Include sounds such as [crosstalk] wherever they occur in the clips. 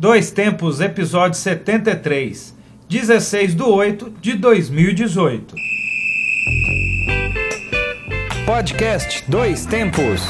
Dois Tempos, episódio 73, 16 de 8 de 2018. Podcast Dois Tempos.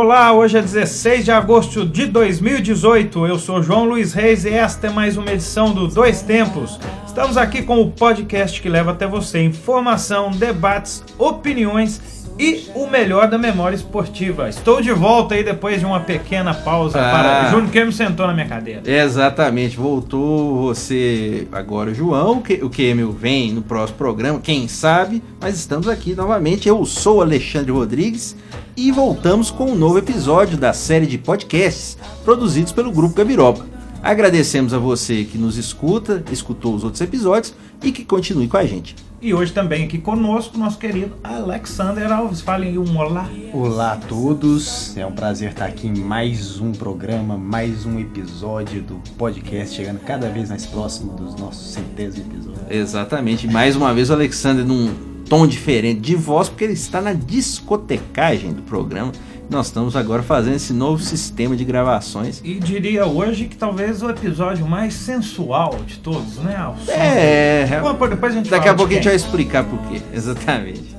Olá, hoje é 16 de agosto de 2018. Eu sou João Luiz Reis e esta é mais uma edição do Dois Tempos. Estamos aqui com o podcast que leva até você informação, debates, opiniões e o melhor da memória esportiva. Estou de volta aí depois de uma pequena pausa Ah. para Júnior me sentou na minha cadeira. Exatamente, voltou você agora, João. que- O Kemil vem no próximo programa, quem sabe, mas estamos aqui novamente. Eu sou Alexandre Rodrigues e voltamos com um novo episódio da série de podcasts produzidos pelo Grupo Gabiroba. Agradecemos a você que nos escuta, escutou os outros episódios e que continue com a gente. E hoje também aqui conosco nosso querido Alexander Alves. Fale aí um olá. Olá a todos, é um prazer estar aqui em mais um programa, mais um episódio do podcast, chegando cada vez mais próximo dos nossos centésimo episódio. Exatamente, mais uma vez o Alexander num tom diferente de voz, porque ele está na discotecagem do programa. Nós estamos agora fazendo esse novo sistema de gravações. E diria hoje que talvez o episódio mais sensual de todos, né? Ao som. É, Bom, pô, depois a gente daqui a pouco a gente vai explicar por quê. [laughs] Exatamente.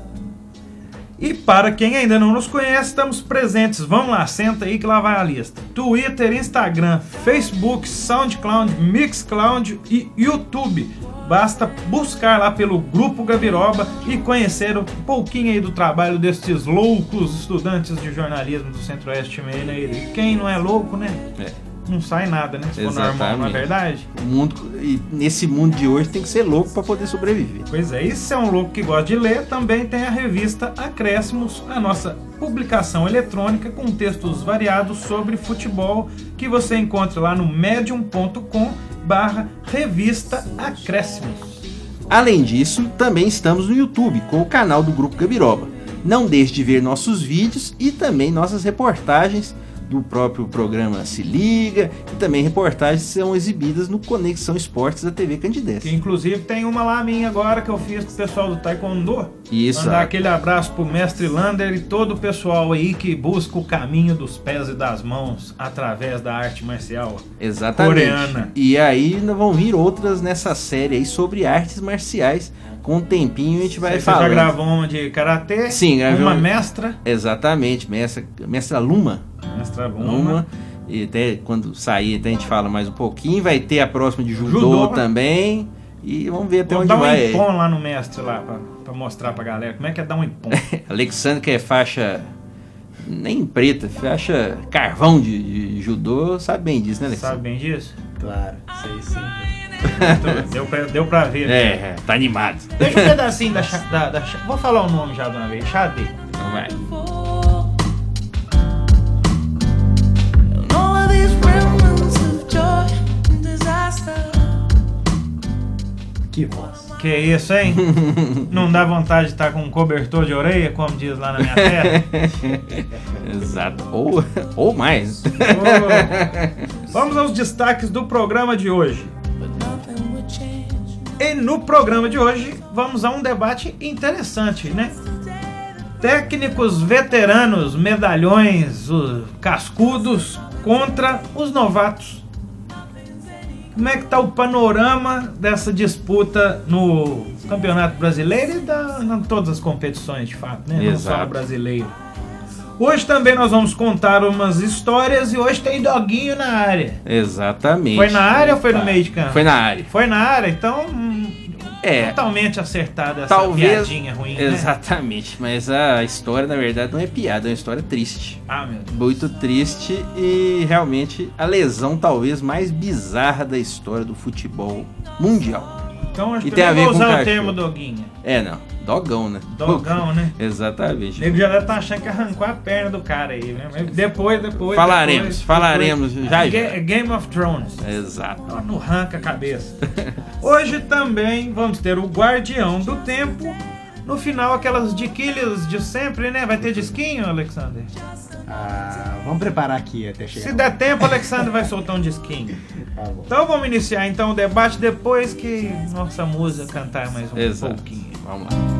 E para quem ainda não nos conhece, estamos presentes. Vamos lá, senta aí que lá vai a lista. Twitter, Instagram, Facebook, SoundCloud, Mixcloud e YouTube. Basta buscar lá pelo Grupo Gabiroba e conhecer um pouquinho aí do trabalho destes loucos estudantes de jornalismo do Centro-Oeste Mineiro. E Quem não é louco, né? É. Não sai nada, né? Se for normal, não é verdade? O mundo, e nesse mundo de hoje tem que ser louco para poder sobreviver. Pois é, e se é um louco que gosta de ler, também tem a revista Acréscimos, a nossa publicação eletrônica com textos variados sobre futebol que você encontra lá no medium.com barra revista Acréscimos. Além disso, também estamos no YouTube com o canal do Grupo Gabiroba. Não deixe de ver nossos vídeos e também nossas reportagens do próprio programa Se Liga e também reportagens que são exibidas no Conexão Esportes da TV Candidez. Que inclusive tem uma lá minha agora que eu fiz com o pessoal do Taekwondo. Isso. Mandar aquele abraço pro mestre Lander e todo o pessoal aí que busca o caminho dos pés e das mãos através da arte marcial. Exatamente. Coreana. E aí vão vir outras nessa série aí sobre artes marciais. Com um tempinho a gente vai Você falar. já gravou uma de karatê? Sim, gravei Uma um- mestra. Exatamente, mestra, mestra Luma. Mestra Luma. Luma. E até quando sair, até a gente fala mais um pouquinho. Vai ter a próxima de judô, Judô. também. E vamos ver até Vamos onde dar um impom lá no mestre lá, pra, pra mostrar pra galera como é que é dar um impom. [laughs] Alexandre, que é faixa nem preta, faixa carvão de, de judô, sabe bem disso, né, Alexandre? Sabe bem disso? Claro, sei sim. [laughs] deu, pra, deu pra ver. né? É, tá animado. Deixa um pedacinho da, da, da Vou falar o nome já de uma vez. Xadê. Então vai. Que voz. Que isso, hein? [laughs] Não dá vontade de estar com um cobertor de orelha, como diz lá na minha terra? [laughs] Exato. Ou, ou mais. Ô, Vamos aos destaques do programa de hoje. E no programa de hoje vamos a um debate interessante, né? Técnicos veteranos, medalhões, os cascudos contra os novatos. Como é que tá o panorama dessa disputa no Campeonato Brasileiro e da, em todas as competições, de fato, né? Não só no Exato. brasileiro. Hoje também nós vamos contar umas histórias e hoje tem doguinho na área. Exatamente. Foi na área ou foi no meio de campo? Foi na área. Foi na área, então hum, É. totalmente acertada essa Talvez. piadinha ruim, né? Exatamente. Mas a história, na verdade, não é piada, é uma história triste. Ah, meu Deus. Muito triste e realmente a lesão talvez mais bizarra da história do futebol mundial. Então acho que tem eu a nem ver vou com usar o termo doguinha. É, não. Dogão, né? Dogão, né? O [laughs] Exatamente. nego já deve estar achando que arrancou a perna do cara aí, né? Mas depois, depois. Falaremos, depois, falaremos depois. já, já. Game of Thrones. Exato. Ela não arranca a cabeça. [laughs] Hoje também vamos ter o Guardião do Tempo. No final, aquelas diquilhas de sempre, né? Vai ter disquinho, Alexander? Ah, vamos preparar aqui até chegar. Se der tempo, [laughs] Alexandre vai soltar um disquinho. Tá. Então vamos iniciar então o debate depois que nossa musa cantar mais um Exato. pouquinho. Vamos lá.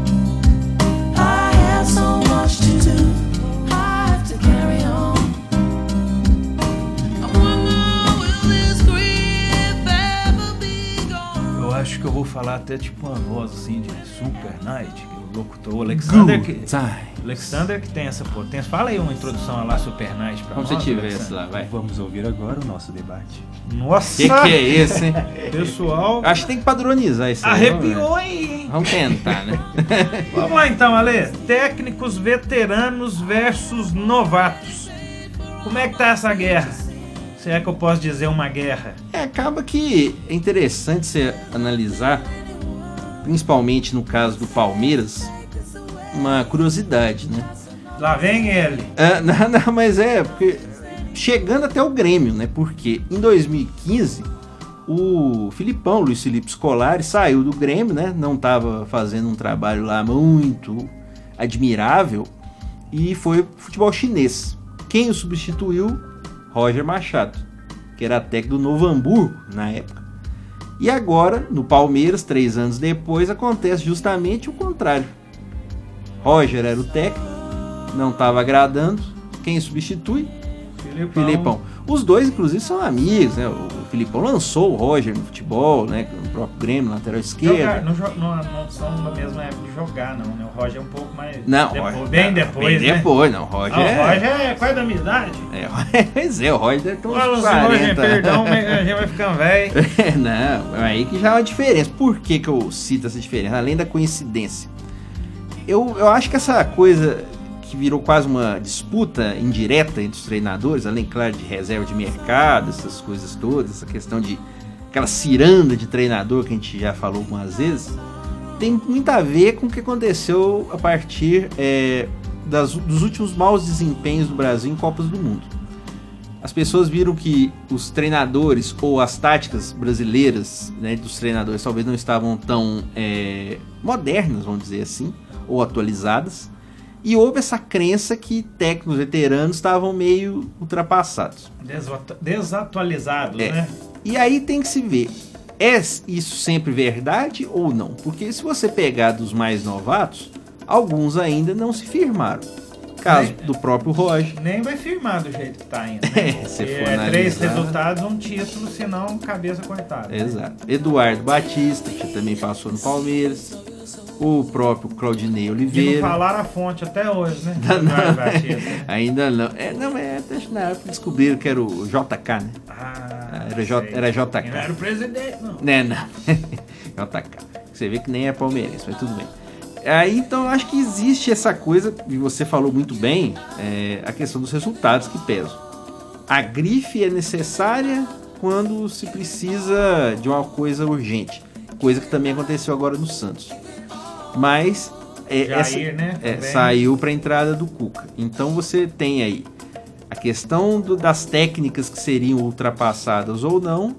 Acho que eu vou falar até tipo uma voz assim de Super Night, locutor o Alexander que, Alexander que tem essa potência. Fala aí uma introdução lá Super Night pra Como nós. se tivesse Alexander. lá, vai. Vamos ouvir agora o nosso debate. Nossa! Que que é esse, hein? [laughs] Pessoal, Acho que tem que padronizar isso aí. vamos ver. arrepiou aí, hein? Vamos tentar, né? [laughs] Vamos lá então, Ale. Técnicos veteranos versus novatos. Como é que tá essa guerra? Se é que eu posso dizer uma guerra. É, acaba que é interessante você analisar, principalmente no caso do Palmeiras, uma curiosidade, né? Lá vem ele. Ah, [laughs] não, não, mas é, porque chegando até o Grêmio, né? Porque em 2015 o Filipão, Luiz Felipe Scolari, saiu do Grêmio, né? Não estava fazendo um trabalho lá muito admirável e foi pro futebol chinês. Quem o substituiu? Roger Machado, que era técnico do Novo Hamburgo na época. E agora, no Palmeiras, três anos depois, acontece justamente o contrário. Roger era o técnico, não estava agradando. Quem substitui? Filipão. Filipão. Os dois, inclusive, são amigos, né? O Filipão lançou o Roger no futebol, né? No próprio Grêmio, lateral esquerdo. não, são na mesma época de jogar, não, né? O Roger é um pouco mais. Não, depois- Roger- bem depois. Bem né? depois, não. Roger Ah, o é. Roger é quase da minha idade. É, [laughs] pois é, o Roger deve ter uns Fala, 40. Roger, perdão, mas a gente vai ficando velho. [laughs] É, não, aí que já é uma diferença. Por que, que eu cito essa diferença? Além da coincidência. Eu, eu acho que essa coisa que virou quase uma disputa indireta entre os treinadores, além, claro, de reserva de mercado, essas coisas todas, essa questão de aquela ciranda de treinador que a gente já falou algumas vezes, tem muito a ver com o que aconteceu a partir é, das- dos últimos maus desempenhos do Brasil em Copas do Mundo. As pessoas viram que os treinadores ou as táticas brasileiras né, dos treinadores talvez não estavam tão é, modernas, vamos dizer assim, ou atualizadas. E houve essa crença que técnicos veteranos estavam meio ultrapassados. Desatu- Desatualizados, É. né? E aí tem que se ver, é isso sempre verdade ou não? Porque se você pegar dos mais novatos, alguns ainda não se firmaram. Caso É. do próprio Roger. Nem vai firmar do jeito que tá indo. [laughs] É, Né? É, for três resultados, um título, senão cabeça cortada. Exato. Eduardo Batista, que também passou no Palmeiras. O próprio Claudinei E não Oliveira. falaram a fonte até hoje, né? [laughs] Não, não. Batista, né? [laughs] Ainda não. É, não, é, na época descobriram que era o JK, né? Ah, Era J- sei. era JK. Não era o presidente, não. Né, não. [laughs] JK. Você vê que nem é palmeirense, mas tudo bem. Aí, então, eu acho que existe essa coisa, e você falou muito bem, é, a questão dos resultados que pesam. A grife é necessária quando se precisa de uma coisa urgente. Coisa que também aconteceu agora no Santos. Mas é, Jair, essa- né, é, saiu para a entrada do Cuca. Então você tem aí a questão do- das técnicas que seriam ultrapassadas ou não,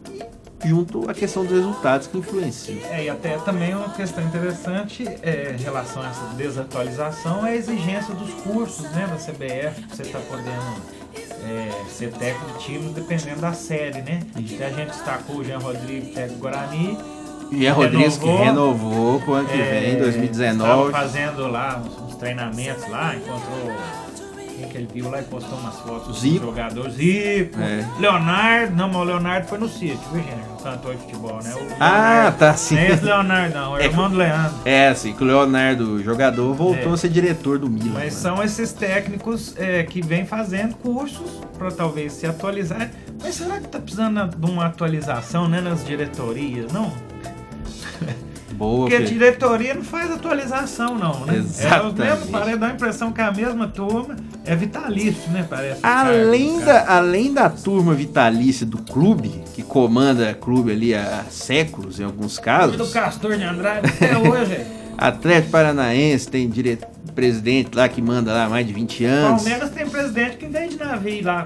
e junto a questão dos resultados que influenciam. É, e até também uma questão interessante é, em relação a essa desatualização é a exigência dos cursos né, da CBF, que você está podendo é, ser técnico de times dependendo da série, né? Até a gente destacou o Jean Rodrigues, técnico Guarani. E a Rodrigues que Renovou. pro ano que é, vem, Estava 2019. fazendo lá uns, uns treinamentos lá, encontrou quem que ele viu lá e postou umas fotos Zico. jogadores. Zico, É. Leonardo, não, mas o Leonardo foi no sítio, viu, gente? Cantor de futebol, né? Ah, tá, sim. Nem esse Leonardo, não, é É o irmão do Leandro. É, assim, que o Leonardo, jogador, voltou É. a ser diretor do Milan. Mas né? são esses técnicos é, que vêm fazendo cursos para talvez se atualizar. Mas será que tá precisando de uma atualização né, nas diretorias? Não? Boa, Porque a diretoria não faz atualização, não, né? É Exatamente. os mesmos, parece dar a impressão que a mesma turma é vitalício, né? Parece. Além Cargo, da, além da turma vitalícia do clube, que comanda clube ali há séculos em alguns cara. do casos, Castor de Andrade até hoje. [laughs] Atlético Paranaense tem dire... presidente lá que manda lá mais de 20 anos. Palmeiras tem presidente que vende navio lá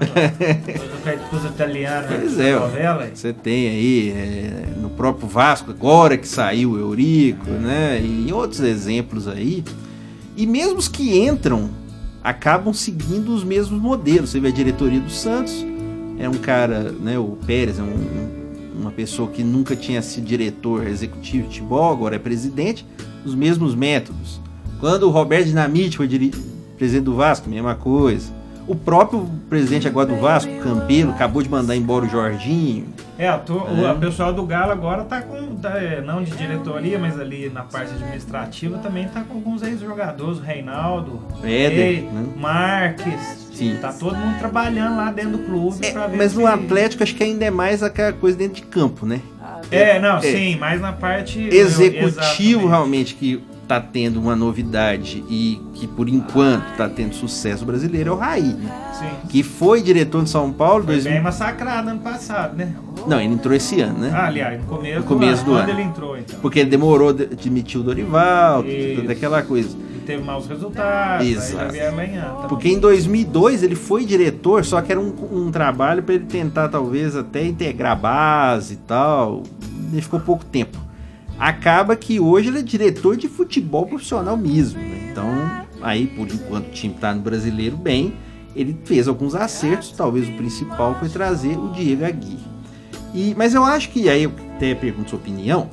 com os italianos Pois é, novela. Você tem aí é, no próprio Vasco, agora que saiu o Eurico, né? E outros exemplos aí. E mesmo os que entram acabam seguindo os mesmos modelos. Você vê a diretoria do Santos, é um cara, né, o Pérez é um- um- uma pessoa que nunca tinha sido diretor executivo de futebol, agora é presidente, os mesmos métodos. Quando o Roberto Dinamite foi presidente do Vasco, mesma coisa. O próprio presidente agora do Vasco, Campelo, acabou de mandar embora o Jorginho. É, a, tu- o É. a pessoal do Galo agora tá com, tá, é, não de diretoria, mas ali na parte administrativa também tá com alguns ex-jogadores, o Reinaldo, Éder, né? Marques. Sim. Tá todo mundo trabalhando lá dentro do clube É, mas se- no Atlético acho que ainda é mais aquela coisa dentro de campo, né? É, não, É. sim, mas na parte Executivo realmente que tá tendo uma novidade e que por enquanto tá tendo sucesso brasileiro é o Raí, né? Sim. que foi diretor de São Paulo Foi 2000... bem massacrado ano passado, né? Não, ele entrou esse ano, né? Ah, aliás, no começo, No começo do quando ano. ele entrou, então. Porque ele demorou de de demitir o Dorival, Isso. toda aquela coisa. Teve maus resultados, Exato. aí ganhando. Tá Porque em 2002 ele foi diretor, só que era um, um trabalho para ele tentar talvez até integrar a base e tal. Ele ficou pouco tempo. Acaba que hoje ele é diretor de futebol profissional mesmo. né? Então, aí por enquanto o time tá no brasileiro bem, ele fez alguns acertos. Talvez o principal foi trazer o Diego Aguirre. E, mas eu acho que aí eu até pergunto sua opinião.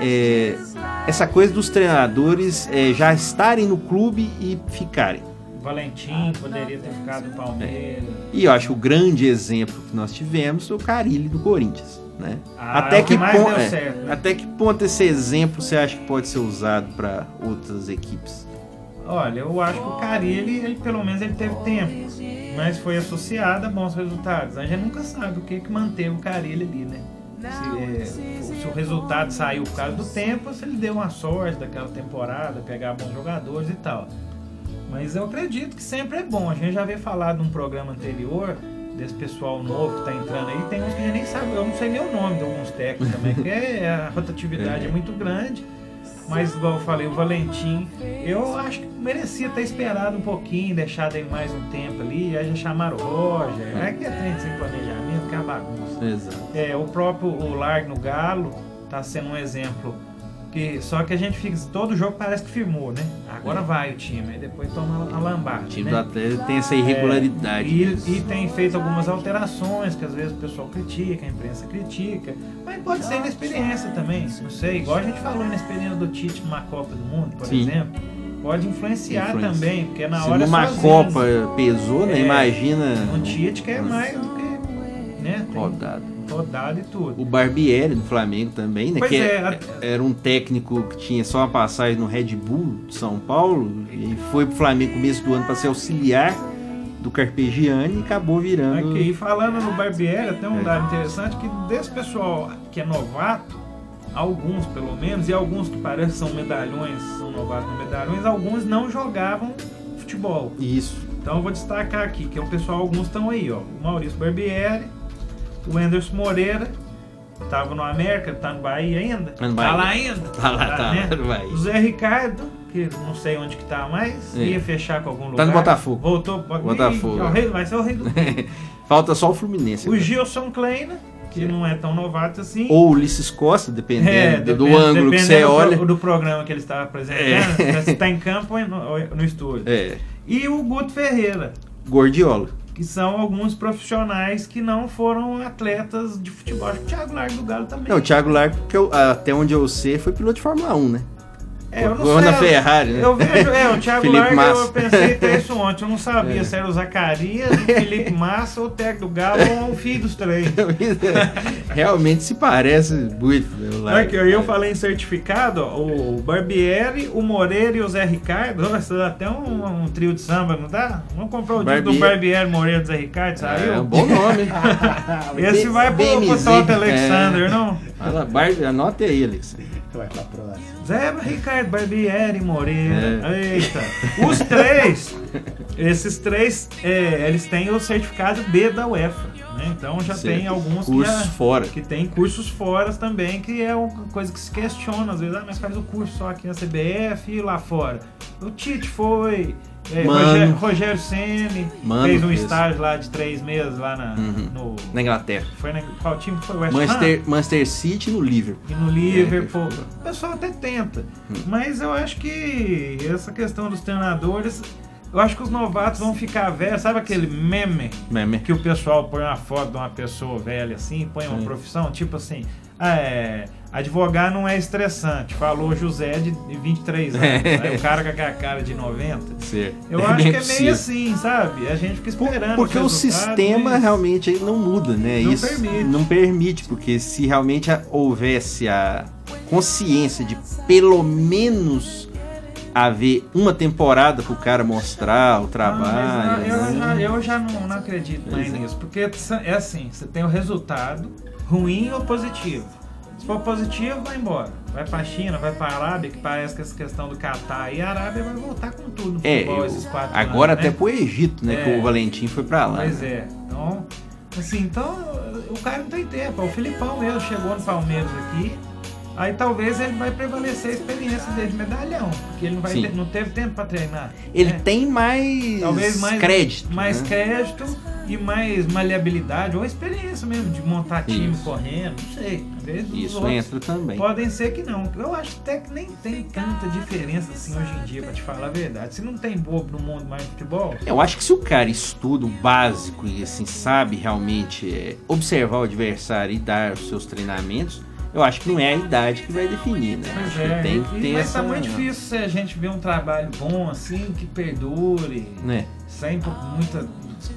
É, essa coisa dos treinadores é, já estarem no clube e ficarem. Valentim poderia ter ficado no Palmeiras. E eu acho que o grande exemplo que nós tivemos foi o Carilli do Corinthians, né? Ah, até, é o que que mais pon- deu é, certo, né? até que ponto esse exemplo você acha que pode ser usado para outras equipes? Olha, eu acho que o Carilli, ele, pelo menos ele teve tempo, mas foi associado a bons resultados. A gente nunca sabe o que, que manteve o Carilli ali, né? Se, é, se o resultado saiu por causa do tempo, se ele deu uma sorte daquela temporada, pegar bons jogadores e tal. Mas eu acredito que sempre é bom. A gente já havia falado num programa anterior desse pessoal novo que tá entrando aí. Tem uns que a gente nem sabe, eu não sei nem o nome de alguns técnicos também, porque é- a rotatividade é muito grande. Mas, igual eu falei, o Valentim, eu acho que merecia ter esperado um pouquinho, deixado ele mais um tempo ali, aí já chamaram o Roger. É que é trem sem planejamento, que é uma bagunça. Exato. É, o próprio o Lar no Galo tá sendo um exemplo. Só que a gente fica. Todo jogo parece que firmou, né? Agora vai o time, aí depois toma a lambada. O time né? do Atlético tem essa irregularidade. E, mesmo. e tem feito algumas alterações que às vezes o pessoal critica, a imprensa critica, mas pode ser inexperiência também, não sei. Igual a gente falou inexperiência do Tite numa Copa do Mundo, por Sim. exemplo, pode influenciar Influencia. também, porque na Se hora é numa sozinho. Copa pesou, né? É. Imagina um Tite que é mais do que né, tem rodado. Rodado e tudo. O Barbieri do Flamengo também, né? Pois que é, é- a- era um técnico que tinha só uma passagem no Red Bull de São Paulo e foi pro Flamengo no começo do ano para ser auxiliar do Carpegiani e acabou virando. Aqui, e falando no Barbieri, tem um É. dado interessante que desse pessoal que é novato, alguns pelo menos, e alguns que parecem são medalhões, são novatos no medalhões, alguns não jogavam futebol. Isso. Então eu vou destacar aqui que o pessoal, alguns estão aí, ó. O Maurício Barbieri, o Anderson Moreira, tava no América, tá no Bahia ainda. Tá no Bahia. Tá lá ainda. Tá lá, tá né? lá no Bahia. O Zé Ricardo, que não sei onde que tá mais, É. ia fechar com algum Tá lugar. no Botafogo. Voltou pro Botafogo, é o é. rei- vai ser o rei do [laughs] Falta só o Fluminense. O agora. Gilson Kleina, que não é tão novato assim. Ou o Ulisses Costa, dependendo É, do- do depende- ângulo que você do olha. pro- Do, programa que ele estava apresentando, É. se está em campo ou no, no estúdio. É, E o Guto Ferreira, Gordiola. Que são alguns profissionais que não foram atletas de futebol. Acho que o Thiago Largo do Galo também. Não, o Thiago Largo, que eu- até onde eu sei, foi piloto de Fórmula 1, né? É, eu não sei, Ferrari, né? Eu vejo, é, o Thiago [laughs] Felipe Largo, Massa. eu pensei até isso ontem. Eu não sabia É. se era o Zacarias, o Felipe [laughs] Massa, ou o técnico do Galo, ou o filho dos três. [laughs] Realmente se parece muito. né, o Largo. Aqui, eu falei em certificado, ó, o Barbieri, o Moreira e o Zé Ricardo. Nossa, dá até um, um trio de samba, não dá? Vamos comprar o disco do Barbieri. Barbieri, Moreira e Zé Ricardo, saiu? É um bom nome. Esse vai pro, pro Alexander, é. não? Fala, Bar... Anote aí, Alex. Vai pra próxima. Zé Ricardo, Barbieri, Moreira. Eita. Os três, esses três, é, eles têm o certificado B da UEFA. né? Então já Certo. tem alguns Cursos que já, fora. que tem cursos fora também, que é uma coisa que se questiona às vezes. Ah, mas faz o curso só aqui na CBF e lá fora. O Tite foi. é. Rogério, Rogério fez um estágio lá de três meses lá na, Uhum. no. Na Inglaterra. Foi na, qual time foi? West Ham? Manchester, Manchester City no Liverpool. E no Liverpool. É, O pessoal até tenta. Hum. Mas eu acho que essa questão dos treinadores. Eu acho que os novatos vão ficar velhos. Sabe aquele meme Meme. que o pessoal põe uma foto de uma pessoa velha assim, põe uma Sim. profissão? Tipo assim, é, advogar não é estressante. Falou José de 23 anos. Aí o cara com aquela cara de 90. Certo. Eu É acho que é meio possível. assim, sabe? A gente fica esperando. Porque o sistema mas- realmente ele não muda, né? Não Isso permite. não permite, porque se realmente a- houvesse a consciência de pelo menos haver uma temporada pro cara mostrar o Não, trabalho. eu, né? já, eu já não, não acredito mais é. nisso. Porque é assim, você tem o resultado ruim ou positivo. Se for positivo, vai embora. Vai pra China, vai pra Arábia, que parece que essa questão do Catar e a Arábia vai voltar com tudo no É, futebol eu- esses quatro agora anos, até né? pro Egito, né? Que É. o Valentim foi pra lá. Pois né? é. Então, assim, então o cara não tem tempo. O Filipão mesmo chegou no Palmeiras aqui. Aí talvez ele vai prevalecer a experiência dele de medalhão. Porque ele não, vai ter- não teve tempo pra treinar. Ele né? tem mais, Talvez mais crédito. mais né? crédito e mais maleabilidade ou experiência mesmo de montar time Isso. correndo, não sei. Às vezes Isso entra também. Podem ser que não. Eu acho até que nem tem tanta diferença assim hoje em dia, pra te falar a verdade. Se não tem bobo no mundo mais de futebol, Eu acho que se o cara estuda o básico e assim sabe realmente é, observar o adversário e dar os seus treinamentos, eu acho que não é a idade que vai definir, né? Pois acho é, que tem que ter mas essa. tá muito difícil se a gente ver um trabalho bom assim, que perdure, Né? sem muita.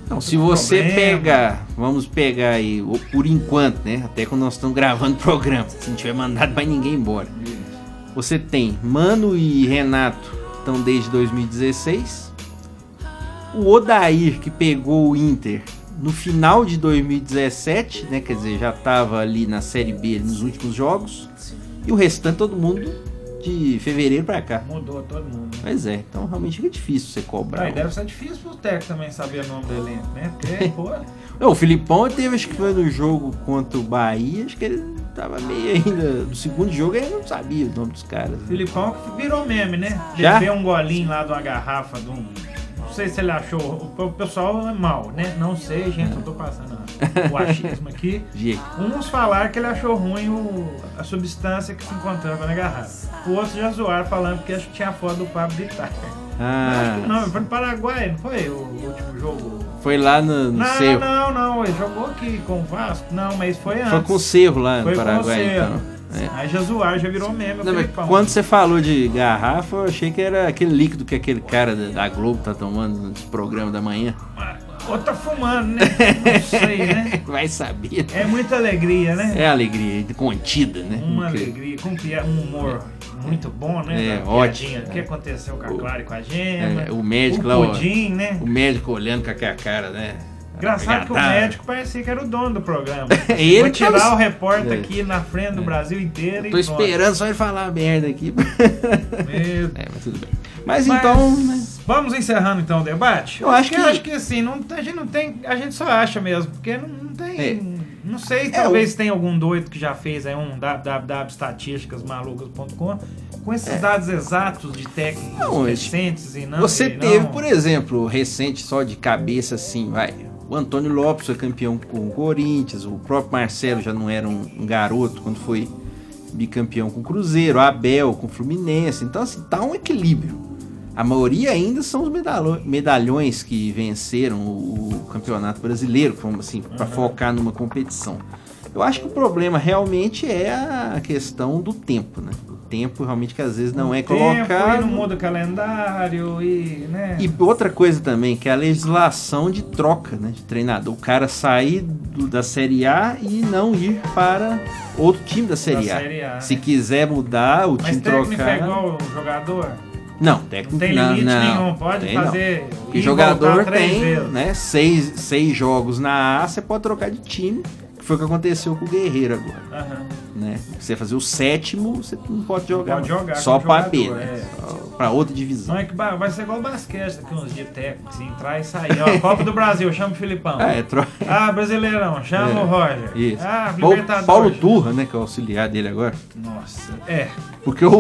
Não, se você problema. pegar, vamos pegar aí, por enquanto, né? Até quando nós estamos gravando o programa, se não tiver mandado mais ninguém embora. Você tem Mano e Renato, estão desde 2016. O Odair, que pegou o Inter no final de 2017, né? Quer dizer, já estava ali na Série B nos últimos jogos. E o restante, todo mundo de fevereiro pra cá. Mudou todo mundo. né? Mas é, então realmente fica difícil você cobrar. Ah, deve ser difícil pro técnico também saber o nome do elenco, né? Porque, [laughs] pô. Não, o Filipão teve, acho que foi no jogo contra o Bahia, acho que ele tava meio ainda. No segundo jogo ele não sabia o nome dos caras. né? Filipão que virou meme, né? Já? Bebeu um golinho lá de uma garrafa de um. Não sei se ele achou. O pessoal é mal, né? Não sei, gente, eu tô passando o achismo [laughs] aqui. Uns falaram que ele achou ruim o- a substância que se encontrava na garrafa. O outro já zoaram falando que acho que tinha foto do Pablo Vittar. Ah, Acho que não, foi no Paraguai, não foi o último jogo? foi lá no, no Não, Cerro. não, não, ele jogou aqui com o Vasco. Não, mas foi antes. Foi com o Cerro lá Foi no com o Paraguai, Cerro. então. É. Aí já zoaram, já virou meme. Não, quando você falou de garrafa, eu achei que era aquele líquido que aquele cara da, Globo tá tomando nos programas da manhã. Ou tá fumando, né? Não sei, né? [laughs] Vai saber. É muita alegria, né? É alegria contida, né? Uma Porque- alegria, com pia- um humor muito bom, né? É, ótimo. O que é. aconteceu com a Clara e com a Gema? É, o médico o lá, ó, pudim, né? O médico olhando com aquela cara, né? Engraçado que o médico parecia que era o dono do programa. [laughs] Ele Vou tirar tava- o repórter É. aqui na frente do Brasil inteiro Eu tô e pronto. esperando só ele falar merda aqui. Meu [laughs] É, mas tudo bem. Mas, Mas então, né? Vamos encerrando então o debate? Eu acho Porque que- acho que assim, não, a gente não tem. A gente só acha mesmo, porque não, não tem. É. Não sei, É, talvez tenha algum doido que já fez aí um www.estatísticasmalucas.com com esses dados exatos de técnicos É. Não, recentes e não. Você e não- teve, por exemplo, recente só de cabeça assim, vai. O Antônio Lopes foi campeão com o Corinthians, o próprio Marcelo já não era um, garoto quando foi bicampeão com o Cruzeiro, o Abel com o Fluminense. Então, assim, tá um equilíbrio. A maioria ainda são os medalhões que venceram o, campeonato brasileiro, assim, para focar numa competição. Eu acho que o problema realmente é a questão do tempo, né? Tempo realmente que às vezes não é colocado. E não muda o calendário e. né? E outra coisa também, que é a legislação de troca né, de treinador. O cara sair do- da Série A e não ir para outro time da Série, Da A. Série A, Se né? quiser mudar, o Mas time trocar. é igual o jogador? Não, técnico Não tem limite não, nenhum, pode tem fazer. E jogador tem vezes. né, seis, seis jogos na A, você pode trocar de time. Foi o que aconteceu com o Guerreiro agora. Aham. Né? Você fazer o sétimo, você não pode jogar. pode jogar Só para B, né? é. Pra outra divisão. Não é que vai ser igual o basquete daqui uns dias técnicos, assim, entrar e sair. Ó, [laughs] Copa do Brasil, chama o Filipão. Ah, é, tro... Ah, Brasileirão, chama É, o Roger. Isso. Ah, Libertadores. Paulo Turra, né, que é o auxiliar dele agora. Nossa. É. Porque o,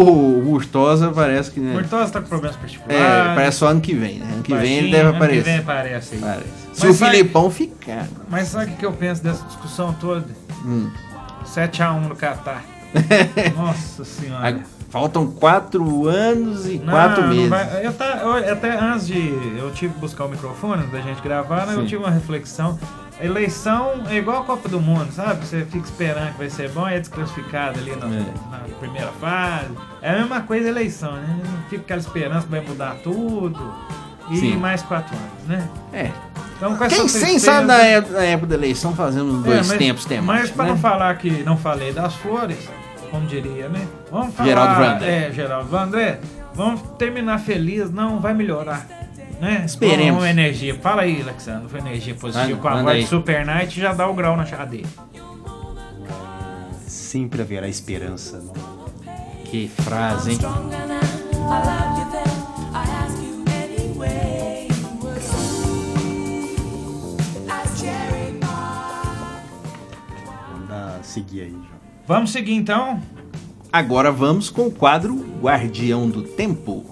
Murtosa parece que, O né? Murtosa tá com problemas É, particulares. parece só ano que vem, né? Ano que vem ele baixinho, deve ano que aparecer. vem aparece aí. Parece. Se Mas o sabe- Filipão ficar. Mas sabe o que eu penso dessa discussão toda? Hum. 7x1 no Catar. [laughs] Nossa senhora. Faltam quatro anos e Não, quatro não meses. vai- eu, tá- eu- até antes de. Eu tive que buscar o microfone da gente gravar, né, eu tive uma reflexão. Eleição é igual a Copa do Mundo, sabe? Você fica esperando que vai ser bom e é desclassificado ali na, É. na primeira fase. É a mesma coisa a eleição, né? Fica aquela esperança que vai mudar tudo. E Sim. mais quatro anos, né? É. Então, com essa Quem, tristeza- sabe na época, da eleição fazendo É, dois mas- tempos Mas temáticos, para né? não falar que não falei das flores, como diria, né? Vamos falar. Geraldo Vandré. É, Geraldo Vandré. Vamos terminar feliz, não vai melhorar. Né? Esperemos. Vamos, energia. Fala aí, Alexandre. Foi energia positiva com a voz de Super Night já dá o grau na chadeira. Sempre haverá esperança. Não? Que frase, hein? Seguir aí, João. Vamos seguir então. Agora vamos com o quadro Guardião do Tempo.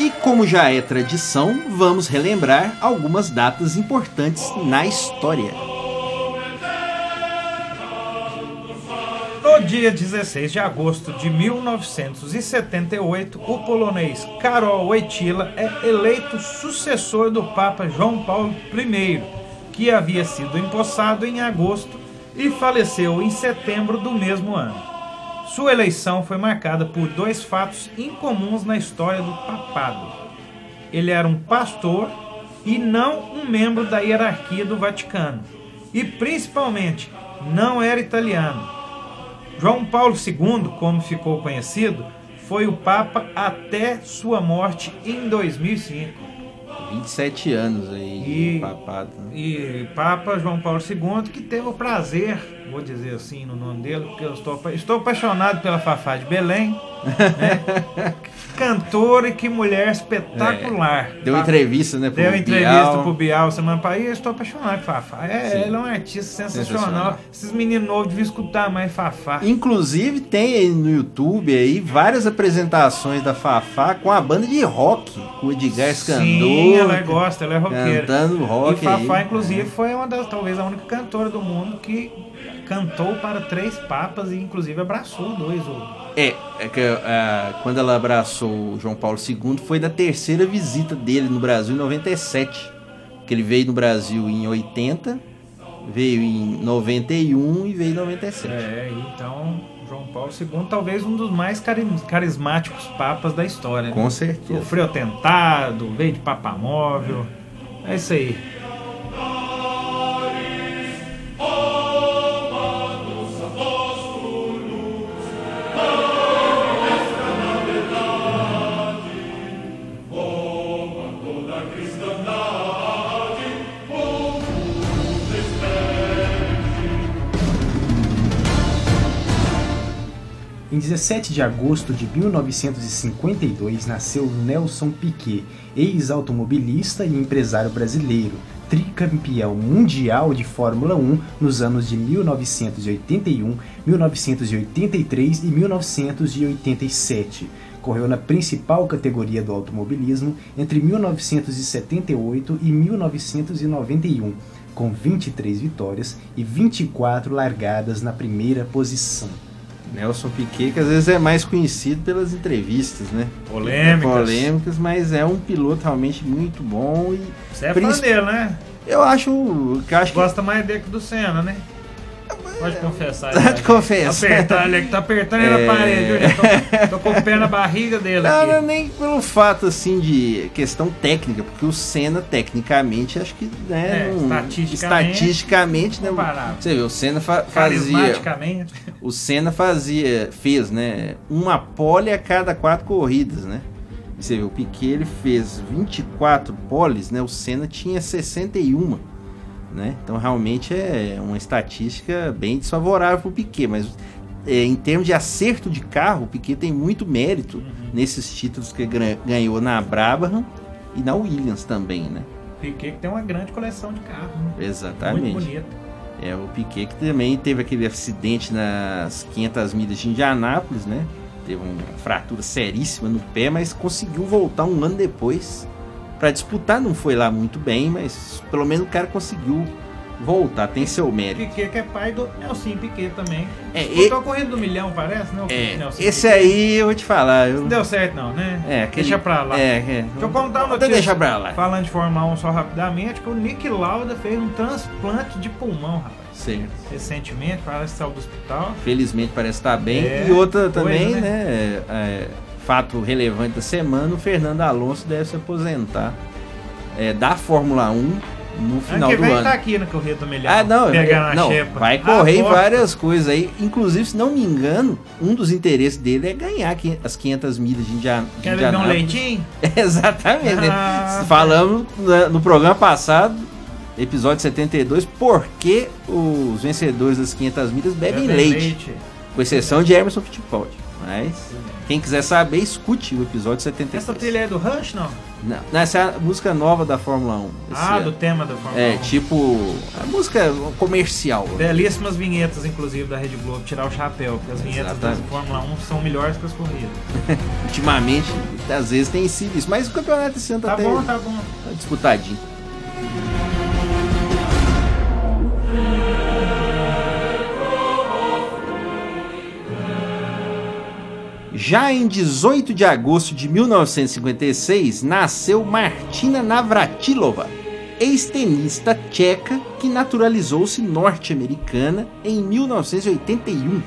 E como já é tradição, vamos relembrar algumas datas importantes na história. Dia 16 de agosto de 1978, o polonês Karol Wojtyla é eleito sucessor do Papa João Paulo I, que havia sido empossado em agosto e faleceu em setembro do mesmo ano. Sua eleição foi marcada por dois fatos incomuns na história do papado. Ele era um pastor e não um membro da hierarquia do Vaticano, e principalmente não era italiano. João Paulo II, como ficou conhecido, foi o Papa até sua morte em 2005. 27 anos aí, E- papado. né? E Papa João Paulo II, que teve o prazer, vou dizer assim no nome dele, porque eu estou, estou apaixonado pela Fafá de Belém. né? [laughs] Cantora e que mulher espetacular. Deu Fa- entrevista, né? pro Deu entrevista Bial. pro Bial semana passada e eu estou apaixonado por Fafá. É, ela é um artista sensacional. Sensacional. Esses meninos novos deviam escutar mais Fafá. Inclusive tem aí no YouTube aí várias apresentações da Fafá com a banda de rock, com o Edgar Escandor. Sim, ela gosta, ela é roqueira. Cantando rock E Fafá, aí. inclusive, foi uma das, talvez a única cantora do mundo que cantou para três papas e, inclusive, abraçou dois. É, é que ah, quando ela abraçou o João Paulo II foi da terceira visita dele no Brasil em 97. Que ele veio no Brasil em 80, veio em 91 e veio em 97. É, então, João Paulo II, talvez um dos mais cari- carismáticos papas da história. né? Com certeza. Sofreu atentado, veio de papamóvel. É isso aí. Em 17 de agosto de 1952 nasceu Nelson Piquet, ex-automobilista e empresário brasileiro, tricampeão mundial de Fórmula 1 nos anos de 1981, 1983 e 1987. Correu na principal categoria do automobilismo entre 1978 e 1991, com 23 vitórias e 24 largadas na primeira posição. Nelson Piquet, que às vezes é mais conhecido pelas entrevistas, né? Polêmicas. Polêmicas, mas é um piloto realmente muito bom e Você é fã dele, né? eu acho que eu acho que Gosta mais dele que do Senna, né? Pode confessar. [laughs] Pode confessar. Tá apertando, ele tá apertando ele É. na parede. Tô, tô com o pé na barriga dele Não, não é nem pelo fato assim de questão técnica, porque o Senna tecnicamente acho que né, É, não- estatisticamente, estatisticamente, né, você vê, o Senna fa- fazia o Senna fazia fez, né, uma pole a cada quatro corridas, né? Você vê, o Piquet ele fez 24 poles, né? O Senna tinha 61, né? Então realmente é uma estatística bem desfavorável para o Piquet, mas é, em termos de acerto de carro, o Piquet tem muito mérito Uhum. nesses títulos que ganhou na Brabham e na Williams também, né? Piquet que tem uma grande coleção de carros. Né? Exatamente. Muito bonito. É o Piquet que também teve aquele acidente nas 500 milhas de Indianápolis, né? Teve uma fratura seríssima no pé, mas conseguiu voltar um ano depois para disputar. Não foi lá muito bem, mas pelo menos o cara conseguiu voltar. Tem seu mérito. Piquet, que é pai do Nelson Piquet também. É, Disputou a corrida do milhão, parece, né? o É, Nelson esse Piquet. aí eu vou te falar. Eu... Não deu certo, não, né? É, aquele- Deixa pra lá. É, é. Deixa eu contar uma notícia. deixa pra lá. Falando de Fórmula 1 só rapidamente, que o Nick Lauda fez um transplante de pulmão, rapaz. Certo. Recentemente, parece que saiu do hospital. Felizmente parece estar bem. É, e outra coisa, também, né? né? é, fato relevante da semana, o Fernando Alonso deve se aposentar é, da Fórmula 1 no final ano que do vem ano. tá aqui na corrida do milhão. Ah, não, Pegar na não vai correr em Aposta. várias coisas aí. Inclusive, se não me engano, um dos interesses dele é ganhar as 500 milhas de, Indian, de Quer beber um leitinho? [laughs] Exatamente. né? Ah, Falamos na- no programa passado, episódio 72, por que os vencedores das 500 milhas bebem Bebe leite. Com exceção de Emerson Fittipaldi. Mas quem quiser saber, escute o episódio 76. Essa trilha é do Rush, não? Não, não, essa é a música nova da Fórmula 1. esse Ah, ano. do tema da Fórmula É, 1. tipo, a música comercial. Belíssimas vinhetas, inclusive, da Rede Globo. Tirar o chapéu, porque as vinhetas da. Fórmula 1 são melhores que as corridas. [laughs] Ultimamente, às vezes tem sido isso. Mas o campeonato esse ano tá, Tá até bom, tá bom. disputadinho. Já em 18 de agosto de 1956, nasceu Martina Navratilova, ex-tenista tcheca que naturalizou-se norte-americana em 1981.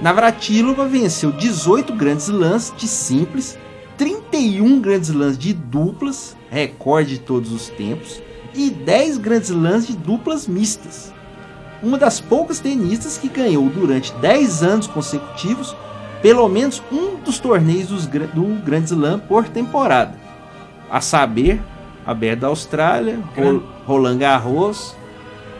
Navratilova venceu 18 grandes lãs de simples, 31 grandes lãs de duplas, recorde de todos os tempos, e 10 grandes lãs de duplas mistas. Uma das poucas tenistas que ganhou durante 10 anos consecutivos pelo menos um dos torneios dos do Grand Slam por temporada. A saber, Aberto da Austrália, Ro- Roland Garros,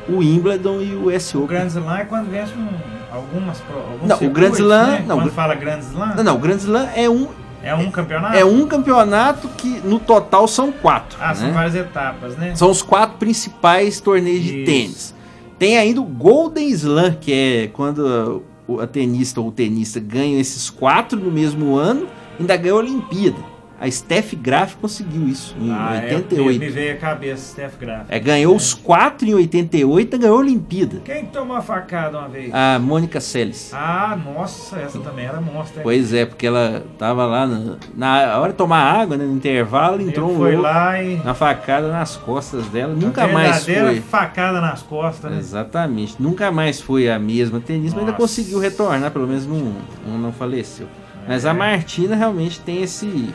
o Wimbledon e o US O. Grand Slam é quando vence um, algumas Não, o Grand Slam- Né? não, quando o- fala Grand Slam, Não, não, o Grand Slam é um, é um campeonato? é um campeonato que no total são quatro. Ah, são né? várias etapas, né? São os quatro principais torneios de Isso. tênis. Tem ainda o Golden Slam, que é quando a, tenista ou o tenista ganha esses quatro no mesmo ano, ainda ganha a Olimpíada. A Steph Graf conseguiu isso em Ah, é, 88. me veio a cabeça, Steph Graf. É, ganhou os quatro em 88 e ganhou a Olimpíada. Quem que tomou a facada uma vez? A Mônica Seles. Ah, nossa, essa também era monstra. Pois é, porque ela tava lá na, na hora de tomar água, né, no intervalo, entrou um foi louco lá e... na facada nas costas dela. Nunca a mais verdadeira foi. facada nas costas, né? Exatamente. Nunca mais foi a mesma tenista, mas ainda conseguiu retornar, pelo menos não, não, faleceu. Mas É. a Martina realmente tem esse,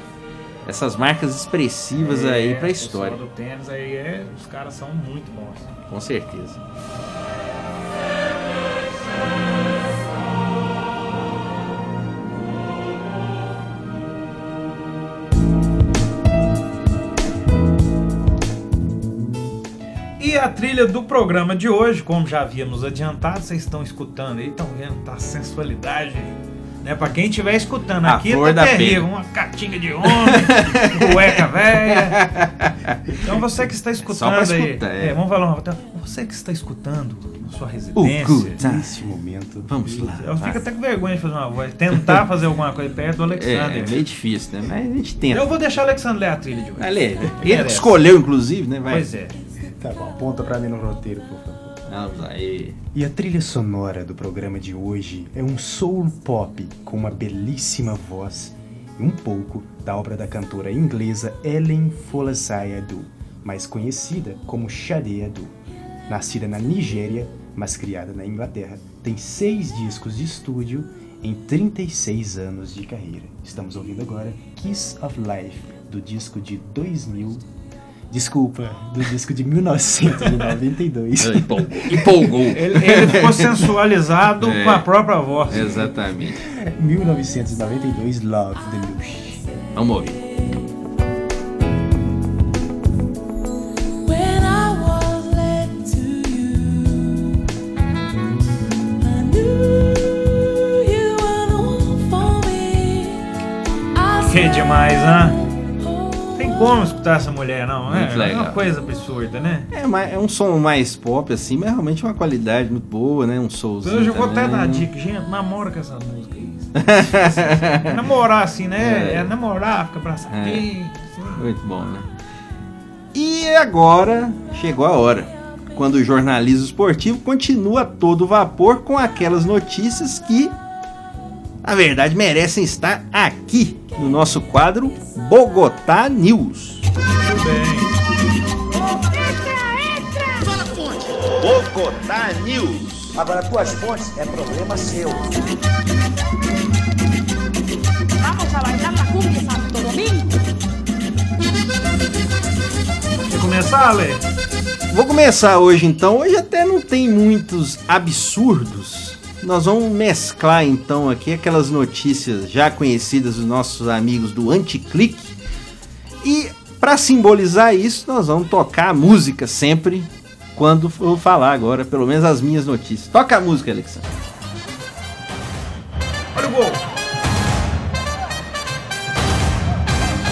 essas marcas expressivas aí pra É, o história, do tênis aí, é, os caras são muito bons. com certeza. E a trilha do programa de hoje, como já havíamos adiantado, vocês estão escutando aí, estão vendo, tá sensualidade. Né? Pra quem estiver escutando A aqui, flor tá da terrível. pele. Uma catinga de homem, [laughs] cueca velha. Então você que está escutando pra aí. escutar, é. é, vamos falar uma Você que está escutando na sua O residência. good Neste momento. Vamos lá. Eu fico até com vergonha de fazer uma voz. Tentar [laughs] fazer alguma coisa perto do É, Alexander. é meio difícil, né? Mas a gente tenta. Eu vou deixar o Alexander ler a trilha de hoje. Ale, ele que Merece. escolheu, inclusive, né? Vai. Pois é. Tá bom, aponta pra mim no roteiro, por favor. Vamos aí. E a trilha sonora do programa de hoje é um soul pop com uma belíssima voz e um pouco da obra da cantora inglesa Ellen Folasai Adu, mais conhecida como Sade Adu. Nascida na Nigéria, mas criada na Inglaterra, tem seis discos de estúdio em 36 anos de carreira. Estamos ouvindo agora Kiss of Life, do disco de 2000. Desculpa, do disco de 1992. Empolgou. Empolgou. Ele, ele ficou sensualizado É. com a própria voz. Exatamente. 1992 Love Deluxe. Vamos ouvir. When I was led to you, I knew you were the for me. I Que demais, hein? Como escutar essa mulher, não. Muito é, é legal. uma coisa absurda, né? É, mas é um som mais pop, assim, mas realmente uma qualidade muito boa, né? Um soulzinho Hoje eu vou até dar dica, gente, namora com essa música aí. [laughs] namorar assim, né? É. É, namorar, fica pra É. assim. Muito bom, né? E agora chegou a hora. Quando o jornalismo esportivo continua todo vapor com aquelas notícias que, na verdade, merecem estar aqui no nosso quadro Bogotá News. Tudo bem. Bogotá News. Agora, tuas fontes é problema seu. Vamos a bailar la cumbia Santo Domingo. Quer começar, Ale? Vou começar hoje então. Hoje até não tem muitos absurdos. Nós vamos mesclar então aqui aquelas notícias já conhecidas dos nossos amigos do Anticlique. E para simbolizar isso, nós vamos tocar a música sempre quando eu falar agora, pelo menos as minhas notícias. Toca a música, Alexandre. Olha o gol.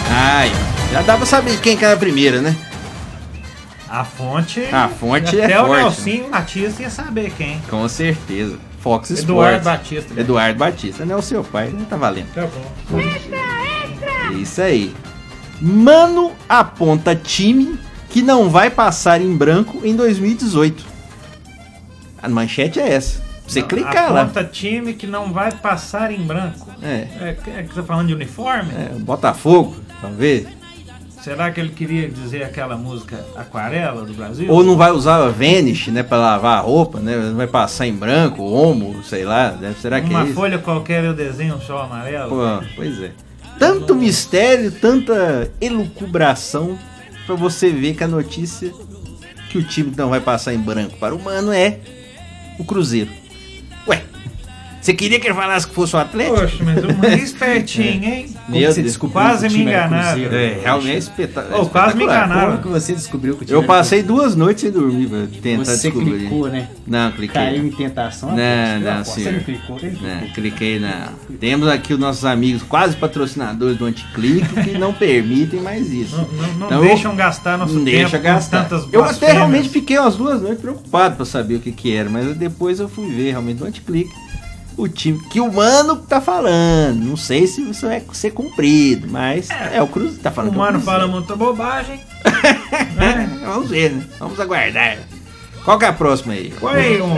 Ai, já dá pra saber quem que é a primeira, né? A fonte. A fonte até é o forte, Nelsinho Batista ia saber quem. Com certeza. Fox Eduardo Sports. Batista. Eduardo Batista, não é o seu pai, né? tá valendo. Tá bom. É isso aí. Mano aponta time que não vai passar em branco em 2018. A manchete é essa. Pra Você clicar lá. Aponta time que não vai passar em branco. É, É, é que você tá falando de uniforme? é, Botafogo, talvez. Será que ele queria dizer aquela música Aquarela do Brasil? Ou não vai usar a Vanish, né, pra lavar a roupa, né? Não vai passar em branco, homo, sei lá. Deve, será que Uma é folha qualquer eu desenho um sol amarelo? Pô, pois é. Tanto mistério, tanta elucubração pra você ver que a notícia que o time não vai passar em branco para o Mano é o Cruzeiro. Você queria que ele falasse que fosse o Atlético? Poxa, mas o mais espertinho, [laughs] hein? Como Meu você descobriu Quase que o me time era enganaram. É, realmente é espeta- Ô, quase me enganaram. Como que você descobriu que o time Eu era passei duas noites sem dormir pra Cruzeiro? tentar Você descobrir. clicou, né? Não, cliquei. Caiu em tentação. Não, não, Eu aposto. Você não clicou? Ele clicou. Não, cliquei na. Temos aqui os nossos amigos quase patrocinadores do Anticlique que não [laughs] permitem mais isso. Não, não- não Então, deixam gastar nosso não tempo deixa com gastar. tantas Eu até realmente fiquei umas duas noites preocupado pra saber o que que era, mas depois eu fui ver realmente no Anticlique o time que o mano tá falando. Não sei se isso vai ser cumprido, mas é, o Cruz tá falando. O é mano Cruzeiro. fala muita bobagem. [laughs] É, vamos ver, né? Vamos aguardar. Qual que é a próxima aí? Qual aí, um...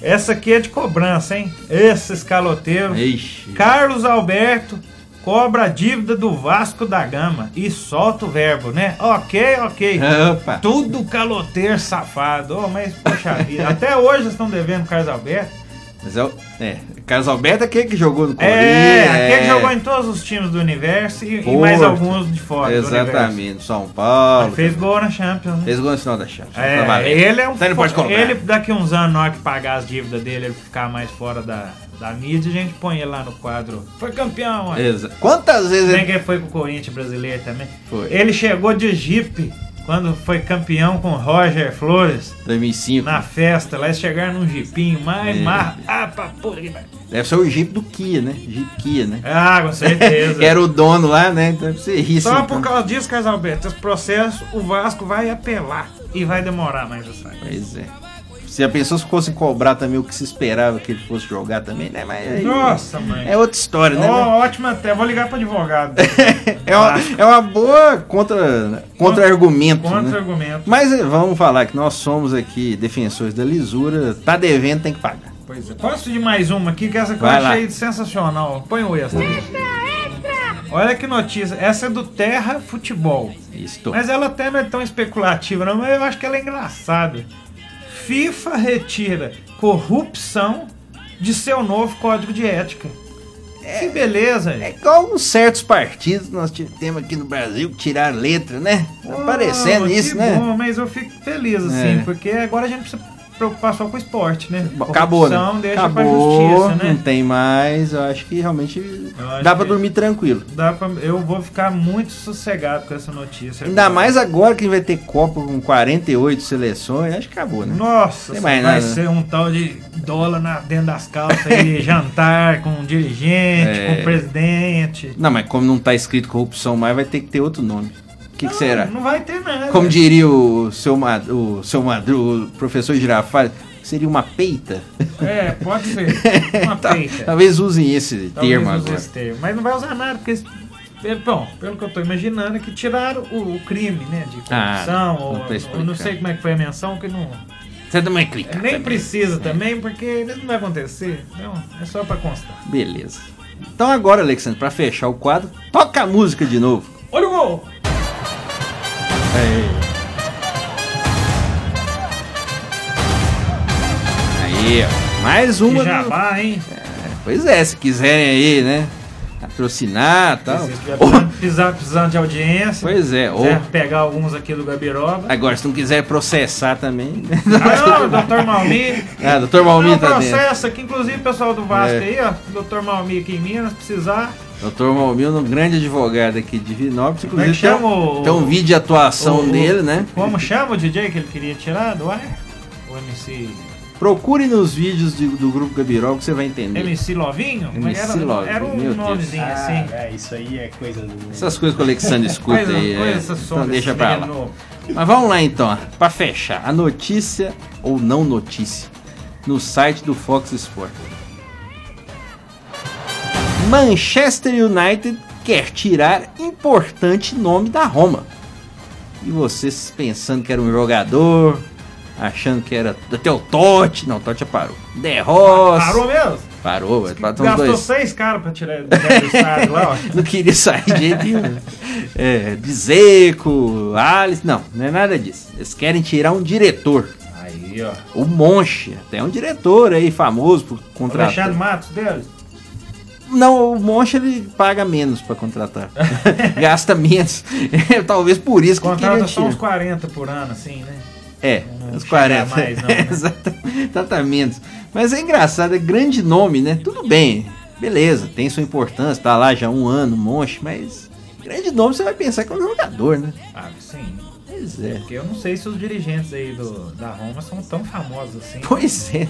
Essa aqui é de cobrança, hein? Esse escaloteiro. Ixi. Carlos Alberto cobra a dívida do Vasco da Gama e solta o verbo, né? Ok, ok. Opa. Tudo caloteiro safado. Oh, mas, poxa vida, até hoje estão devendo Carlos Alberto. Mas é, o- é, Carlos Alberto é aquele que jogou no Corinthians. É, aquele que jogou em todos os times do universo e, e mais Porto. alguns de fora. Exatamente, São Paulo. Mas fez gol na Champions, né? Fez gol no final da Champions. É, Tá ele é um Então ele pode cobrar. Ele, daqui uns anos, na hora que pagar as dívidas dele, ele ficar mais fora da, da mídia, a gente põe ele lá no quadro. Foi campeão. Exa- Quantas vezes Bem ele... que ele foi pro Corinthians brasileiro também. Foi. Ele chegou de Jeep quando foi campeão com Roger Flores 2005. na festa. Lá eles chegaram num Jeepinho, mais É. mar... Ah, pra porra que. Deve ser o Jeep do Kia, né? Jeep Kia, né? Ah, com certeza. [laughs] era o dono lá, né? Então ser isso. Só então. por causa disso, Carlos Alberto, esse processo, o Vasco vai apelar. E vai demorar mais a sair. Pois é. Se a pessoa fosse cobrar também o que se esperava que ele fosse jogar também, né? Mas aí Nossa, mãe. é outra história, né? Ó, ótimo até. Vou ligar pro advogado. [laughs] É uma, é uma boa contra, contra-argumento, né? Contra-argumento. Mas eh, vamos falar que nós somos aqui defensores da lisura. Tá devendo, tem que pagar. Pois é. Posso de mais uma aqui, que essa que eu lá. achei sensacional. Põe o extra. Olha que notícia. Essa é do Terra Futebol. Isso. Mas ela até não é tão especulativa, não, mas eu acho que ela é engraçada. FIFA retira corrupção de seu novo código de ética. que beleza. É igual uns certos partidos que nós temos aqui no Brasil que tiraram letra, né? Tá Oh, parecendo que isso, né? Bom, mas eu fico feliz assim, É. porque agora a gente precisa preocupar só com o esporte, né? Acabou, né? Acabou, pra justiça, não né? tem mais. Eu acho que realmente acho dá que- dormir tranquilo. Dá pra, eu vou ficar muito sossegado com essa notícia. Ainda agora. mais agora que vai ter Copa com 48 seleções, acho que acabou, né? Nossa, Tem vai mais nada, né? ser um tal de dólar na, dentro das calças aí, [laughs] jantar com dirigente, É. com o presidente. Não, mas como não tá escrito corrupção mais, vai ter que ter outro nome. Que, que será? Não vai ter nada. Como diria o seu, o seu Madru, o professor Girafales, seria uma peita? É, pode ser. [laughs] Uma peita. Talvez usem esse Talvez termo agora. esse termo. Mas não vai usar nada, porque. é, Bom, pelo que eu tô imaginando, é que tiraram o, o crime, né? De corrupção, Ah, ou, não sei como é que foi a menção, que não. Você também clica. Nem precisa também, porque isso não vai acontecer. Não, é só pra constar. Beleza. Então agora, Alexandre, pra fechar o quadro, toca a música de novo. Olha o gol! Aí, ó. Mais uma. Que do- jabá, hein? Pois é, se quiserem aí, né? Patrocinar e tal. Precisando, precisando de audiência. Pois é, ou- pegar alguns aqui do Gabiroba. Agora, se não quiser processar também. né? Ah, não, Dr. Malmi. [laughs] Ah, Dr. Malmi Não, tá dentro. processo aqui, inclusive o pessoal do Vasco É. aí, ó. Dr. Malmi aqui em Minas, precisar. Dr. Malmino, um grande advogado aqui de Vinópolis. É Inclusive, tem chama um, o- tem um vídeo de atuação o- dele, né? Como chama o DJ que ele queria tirar do ar? O MC. Procure nos vídeos de- do Grupo Gabiroba que você vai entender. MC Lovinho? MC era, Lovinho, era um meu Deus. nomezinho Ah, assim. é, isso aí é coisa do. Essas coisas que o Alexandre [laughs] escuta Coisa, aí. é. coisa Então sobre deixa pra lá. menino novo. Mas vamos lá então, pra fechar. A notícia ou não notícia no site do Fox Sport. Manchester United quer tirar importante nome da Roma. E vocês pensando que era um jogador, achando que era até o Totti, não, o Totti já parou. De Rossi, Parou mesmo? parou, parou uns Gastou dois. seis caras pra tirar ele do estádio lá, ó. [laughs] Não queria sair de jeito nenhum. É, Bizeco, Alice, não, não é nada disso. Eles querem tirar um diretor. Aí, ó. O Monche, até um diretor aí famoso por Alexandre contratar. Matos deles? Não, o Monche ele paga menos pra contratar. [laughs] Gasta menos. Talvez por isso que Contrata só uns tirar. 40 por ano, assim, né? É, não uns chega 40. mais, não, [laughs] né? Exata- Exatamente. Mas é engraçado, é grande nome, né? Tudo bem, beleza, tem sua importância, tá lá já um ano, um monte, mas grande nome você vai pensar que é um jogador, né? Ah, sim. Pois é. Porque eu não sei se os dirigentes aí do, da Roma são tão famosos assim. Pois é.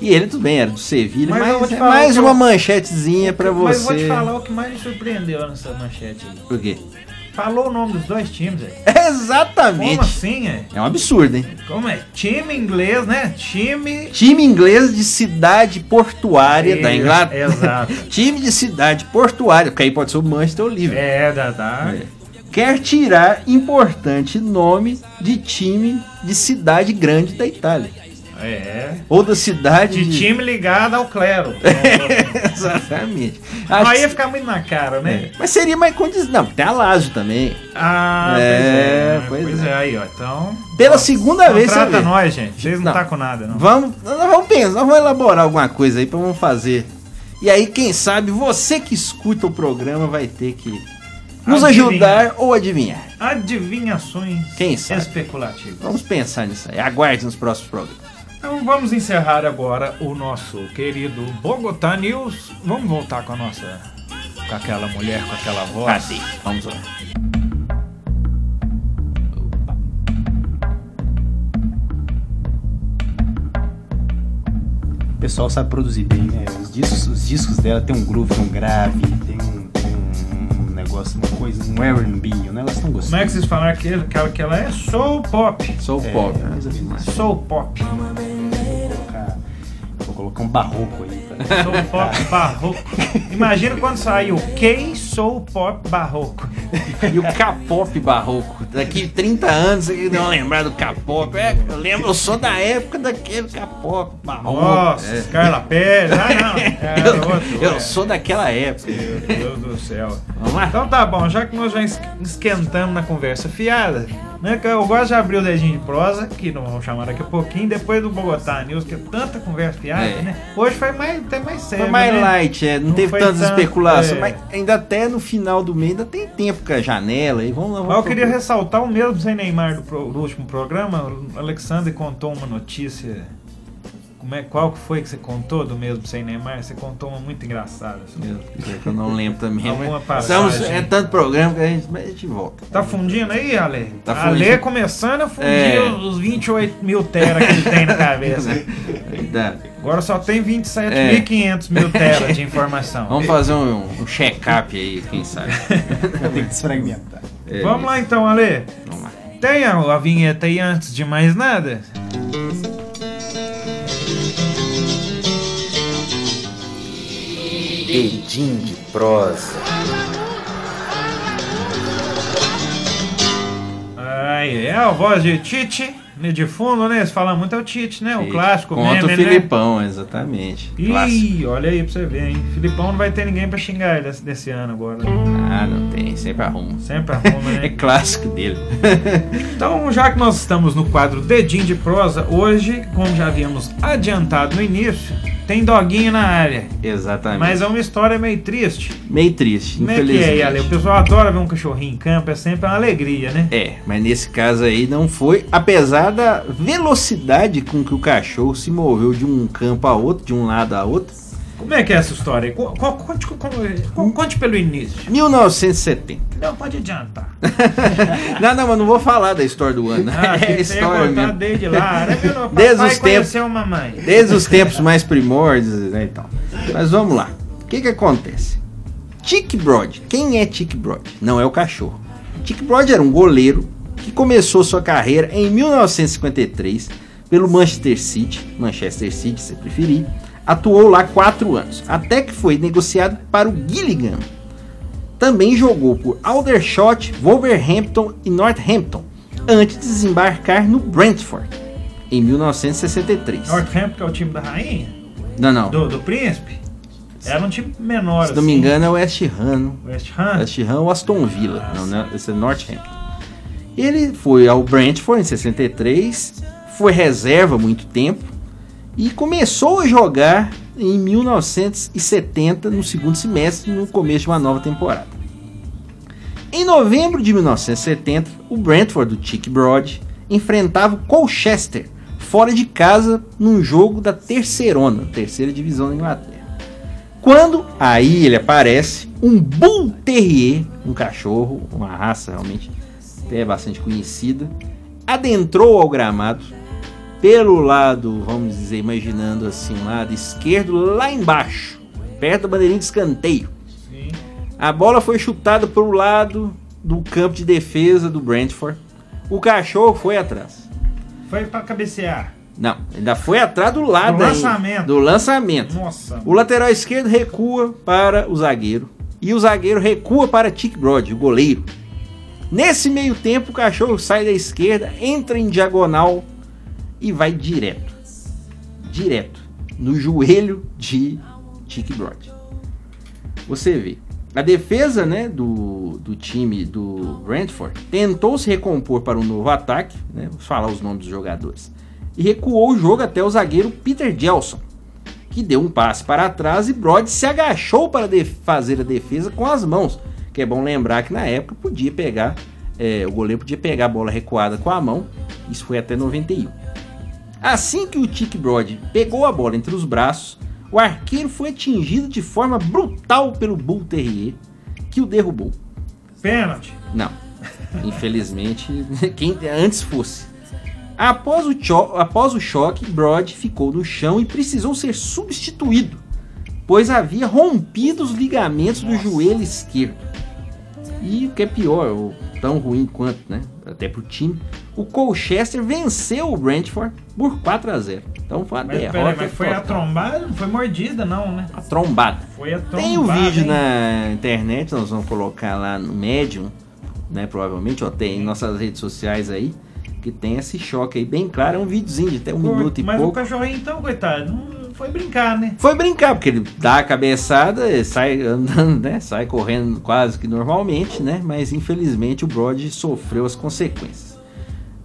E ele tudo bem, era do Sevilha, Mas eu mas, é mais que eu- uma manchetezinha pra você. Mas vou te falar o que mais me surpreendeu nessa manchete aí. Por quê? Falou o nome dos dois times, velho. [laughs] Exatamente. Como assim, é? É um absurdo, hein? Como é? Time inglês, né? Time. Time inglês de cidade portuária da Isso, Inglaterra. exato. [laughs] Time de cidade portuária, porque aí pode ser o Manchester ou o Liverpool. É, da, da. É. Quer tirar importante nome de time de cidade grande da Itália. É. Ou da cidade De time ligado ao clero. [laughs] Exatamente. Não, Acho aí que- ia ficar muito na cara, né? é. Mas seria mais condição. Não, tem a Lazio também. Ah, É, pois é. pois é. é, aí, ó. Então. Pela segunda vez, vê. nós, gente. Vocês não, Não. tá com nada, não. Vamos, nós vamos pensar, nós vamos elaborar alguma coisa aí pra vamos fazer. E aí, quem sabe, você que escuta o programa vai ter que nos ajudar ou adivinhar. Adivinhações Quem sabe? especulativas. Vamos pensar nisso aí. Aguarde nos próximos programas. Então vamos encerrar agora o nosso querido Bogotá News. Vamos voltar com a nossa. com aquela mulher, com aquela voz. Cadê? Vamos lá. O pessoal sabe produzir bem, né? Os discos, os discos dela tem um groove, tem um grave, tem um negócio, uma coisa, um R&B, um negócio tão gostoso. Como é que vocês falaram que, que, ela, que ela é? Soul pop. Sou É, ou menos. Soul pop. Vou colocar, vou colocar um barroco aí. Soul pop barroco. Imagina quando sair o K Soul Pop Barroco. E o K-pop barroco. Daqui 30 anos você não lembrar do K-pop. É, eu lembro, eu sou da época daquele K-pop barroco. Nossa, É. Carla Pérez. Ah, não. [laughs] É Eu, outro, eu é. sou daquela época. Meu Deus do céu. Vamos lá? Então tá bom, já que nós já es- esquentamos na conversa fiada, né? Que eu gosto de abrir o dedinho de prosa, que não vamos chamar daqui a pouquinho, depois do Bogotá News, que é tanta conversa fiada, É. né? Hoje foi mais, até mais sério. Foi mais né? light, é, não, Não teve tantas tanto, especulações, é. mas ainda até no final do mês ainda tem tempo com a janela aí. Vamos lá, vamos Mas eu queria ressaltar o mesmo sem Neymar do, pro- do último programa. O Alexander contou uma notícia Como é, qual que foi que você contou do mesmo sem Neymar? Você contou uma muito engraçada. assim. Meu Deus, eu não lembro também. Alguma passagem. estamos, é tanto programa que a gente, mas a gente volta. Tá fundindo aí, Ale? Tá Ale fundindo. começando a fundir É. os 28 mil tera que ele tem na cabeça. [laughs] Verdade. Agora só tem 27.500 mil tera de [laughs] informação. Vamos fazer um, um check-up aí, quem sabe. Tem que desfragmentar. É, Vamos lá então, Ale. Vamos lá. Tem a, a vinheta aí antes de mais nada? Edim de prosa. Aí, é a voz de Tite, de fundo, né? Se fala muito é o Tite, né? O clássico Contra meme, o Filipão, exatamente. Clássico. Ih, olha aí pra você ver, hein? Filipão não vai ter ninguém pra xingar ele desse, desse ano agora. Ah, não tem, sempre arruma. Sempre arruma, [laughs] É né? clássico dele. [laughs] Então, já que nós estamos no quadro Dedinho de Prosa, hoje, como já havíamos adiantado no início, tem doguinho na área. Exatamente. Mas é uma história meio triste. Meio triste, Como é que infelizmente. é, Ale? O pessoal adora ver um cachorrinho em campo, é sempre uma alegria, né? É, mas nesse caso aí não foi, apesar da velocidade com que o cachorro se moveu de um campo a outro, de um lado a outro. Como é que é essa história? Co- co- Conte, co- co- conte pelo início. 1970. Não, pode adiantar. [laughs] não, não, mas não vou falar da história do ano. Ah, é história mesmo. desde lá. Né? Meu [laughs] Desde os tempos- mamãe. Desde os tempos mais primórdios, né, então. Mas vamos lá. O que que acontece? Chick Broad. Quem é Chick Broad? Não é o cachorro. Chick Broad era um goleiro que começou sua carreira em 1953 pelo Manchester City, Manchester City, se preferir. Atuou lá quatro anos, até que foi negociado para o Gillingham. Também jogou por Aldershot, Wolverhampton e Northampton, antes de desembarcar no Brentford, em 1963. Northampton, é o time da rainha? Não, não. Do, do príncipe? Era um time menor, Se não me assim. engano, é o West Ham. West Ham? West Ham ou Aston Villa. Não, não, esse é Northampton. Ele foi ao Brentford em 63, foi reserva muito tempo e começou a jogar em 1970, no segundo semestre, no começo de uma nova temporada. Em novembro de 1970, o Brentford do Chick Broad enfrentava o Colchester fora de casa num jogo da terceirona, terceira divisão da Inglaterra. Quando aí ele aparece, um Bull Terrier, um cachorro, uma raça realmente até bastante conhecida, adentrou ao gramado pelo lado, vamos dizer, imaginando assim, lado esquerdo, lá embaixo, perto da bandeirinha de escanteio. Sim. A bola foi chutada para o lado do campo de defesa do Brentford. O cachorro foi atrás. Foi pra cabecear. Não, ainda foi atrás do lado Do ainda, lançamento. do lançamento. Nossa. O lateral esquerdo recua para o zagueiro. E o zagueiro recua para Tick Broad, o goleiro. Nesse meio tempo, o cachorro sai da esquerda, entra em diagonal e vai direto. Direto. No joelho de Tick Broad. Você vê. A defesa né, do, do time do Brentford tentou se recompor para um novo ataque. Né, vou falar os nomes dos jogadores. E recuou o jogo até o zagueiro Peter Gelson que deu um passe para trás e Brod se agachou para fazer a defesa com as mãos. Que é bom lembrar que na época podia pegar, é, o goleiro podia pegar a bola recuada com a mão. Isso foi até 91. Assim que o Tick Brod pegou a bola entre os braços, o arqueiro foi atingido de forma brutal pelo Bull Terrier, que o derrubou. Pênalti. Não. Infelizmente, [laughs] quem antes fosse. Após o, cho- após o choque, Brod ficou no chão e precisou ser substituído, pois havia rompido os ligamentos do joelho esquerdo. E o que é pior, ou tão ruim quanto, né? Até pro time, o Colchester venceu o Brentford por 4 a 0. Então foi uma Mas, derrota. peraí, mas foi a trombada? Não foi mordida, não, né? A trombada. Foi a trombada. Tem o vídeo hein? na internet, nós vamos colocar lá no Medium, né? Provavelmente, ó, tem em nossas redes sociais aí, que tem esse choque aí bem claro. É um videozinho de até um minuto e Mas pouco. o cachorrinho, então, coitado, não foi brincar, né? Foi brincar, porque ele dá a cabeçada, e sai andando, né? Sai correndo quase que normalmente, né? Mas infelizmente o Brod sofreu as consequências.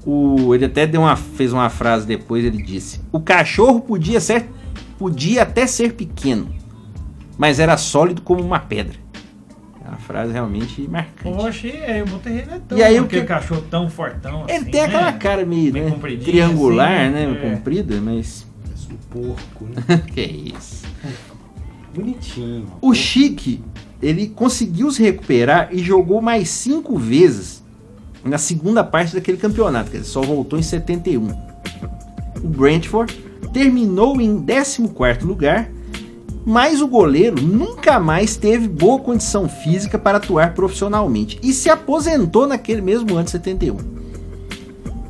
O, ele até deu uma, fez uma frase depois, ele disse: O cachorro podia ser podia até ser pequeno, mas era sólido como uma pedra. É uma frase realmente marcante. Poxa, aí o Boterreiro é tão... E aí o que- cachorro tão fortão Ele assim, tem aquela né? cara meio Bem né, triangular, assim, né? é. Comprida, mas porco, né? [laughs] que isso. Bonitinho. O Chique, ele conseguiu se recuperar e jogou mais cinco vezes na segunda parte daquele campeonato, quer dizer, só voltou em 71. O Brentford terminou em 14º lugar, mas o goleiro nunca mais teve boa condição física para atuar profissionalmente e se aposentou naquele mesmo ano de 71.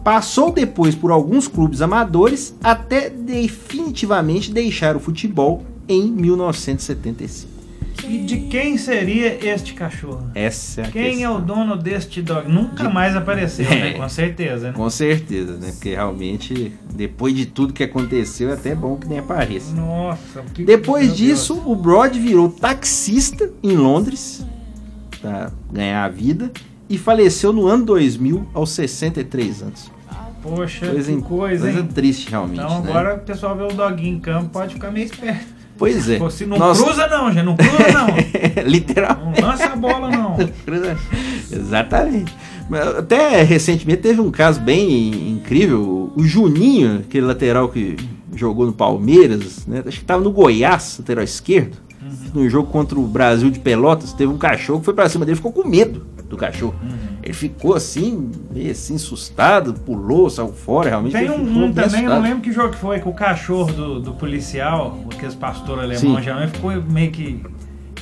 Passou depois por alguns clubes amadores até definitivamente deixar o futebol em 1975. E de quem seria este cachorro? Essa é a Quem é questão. o dono deste dog? Nunca mais apareceu, né? É. [laughs] Com certeza, né? Com certeza, né? Porque realmente, depois de tudo que aconteceu, é até bom que nem apareça. Nossa, que Depois meu disso, o Brod virou taxista em Londres para ganhar a vida e faleceu no ano 2000 aos 63 anos. Poxa, Coisa, que coisa, hein? triste realmente, Então né? agora o pessoal vê o doguinho em campo, pode ficar meio esperto. Pois é. Se não Nós- cruza não, já não cruza não. [laughs] Literalmente. Não lança a bola não. [laughs] Cruza- Exatamente. Até recentemente teve um caso bem incrível. O Juninho, aquele lateral que jogou no Palmeiras, né? Acho que tava no Goiás, lateral esquerdo. No jogo contra o Brasil de Pelotas, teve um cachorro que foi pra cima dele, ficou com medo do cachorro. Ele ficou assim, meio assim, assustado, pulou, saiu fora, realmente. Tem um, um também, eu não lembro que jogo que foi, que o cachorro do, do policial, aqueles pastor alemão geralmente ficou meio que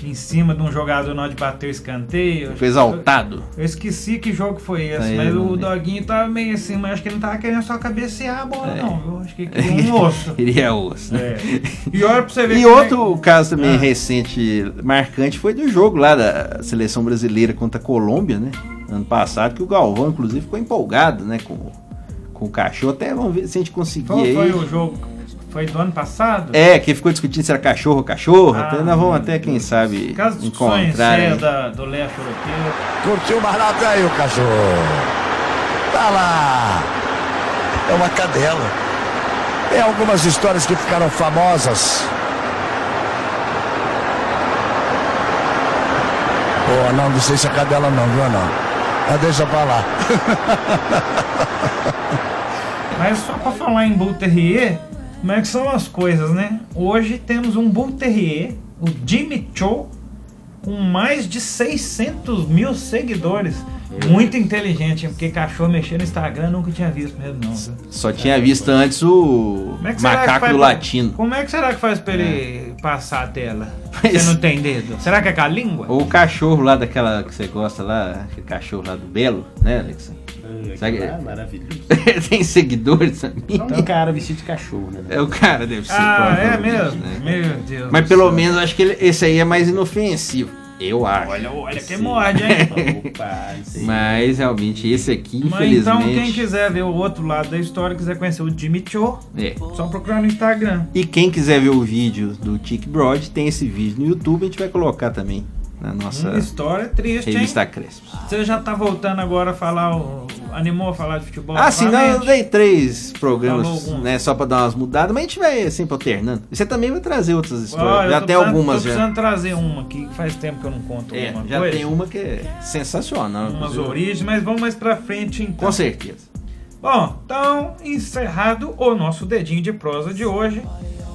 em cima de um jogador na hora de bater o escanteio. Ficou exaltado. Eu esqueci que jogo foi esse, Aí, mas eu o doguinho tava meio assim, mas acho que ele não tava querendo só cabecear a bola, É. não. Eu acho que [laughs] queria um osso. Queria osso, né? É. E olha pra você ver [laughs] E é outro caso também Ah. recente, marcante, foi do jogo lá da seleção brasileira contra a Colômbia, né? Ano passado, que o Galvão, inclusive, ficou empolgado, né? Com, com o cachorro. Até vamos ver se a gente conseguir Qual aí. foi o jogo? Foi do ano passado? É, que ficou discutindo se era cachorro ou cachorro. Ah, até nós vamos até, quem sabe, Aquelas discussões encontrar. hein? da, do leste europeu. Curtiu mais nada aí o cachorro? Tá lá. É uma cadela. Tem algumas histórias que ficaram famosas. Pô, não, não sei se é cadela não, viu não? Mas deixa pra lá. [laughs] Mas só pra falar em Bull Terrier, como é que são as coisas, né? Hoje temos um Bull Terrier, o Jimmy Cho, com mais de 600 mil seguidores. Muito inteligente, porque cachorro mexer no Instagram nunca tinha visto mesmo, não. Só tinha visto antes o é macaco faz latino. Como é que será que faz pra ele passar a tela? Mas- Você não tem dedo? Será que é com a língua? Ou o cachorro lá daquela que você gosta lá, aquele cachorro lá do Belo, né, Alex? Sabe- Ah, maravilhoso. [laughs] Tem seguidores também. É um cara vestido de cachorro, né? É o cara, deve ser. Ah, é provavelmente, mesmo? né? Meu Deus. Mas pelo menos acho que ele- esse aí é mais inofensivo. Eu acho. Olha, olha que Sim. morde, hein? [laughs] Opa. Mas realmente esse aqui, Mas infelizmente. então, quem quiser ver o outro lado da história, quiser conhecer o Jimmy Cho, É. só procurar no Instagram. E quem quiser ver o vídeo do Tic Broad, tem esse vídeo no YouTube, a gente vai colocar também na nossa Uma história triste, hein? revista Crespos. Você já tá voltando agora a falar, o- animou a falar de futebol? Ah, sim, não, eu dei três programas, né, só pra dar umas mudadas, mas a gente vai sempre alternando. E você também vai trazer outras histórias, eu já precisando- algumas tô já. precisando trazer uma aqui, que faz tempo que eu não conto É, uma já coisa. tem uma que é sensacional. Umas origens, mas vamos mais pra frente então. Com certeza. Bom, então, encerrado o nosso dedinho de prosa de hoje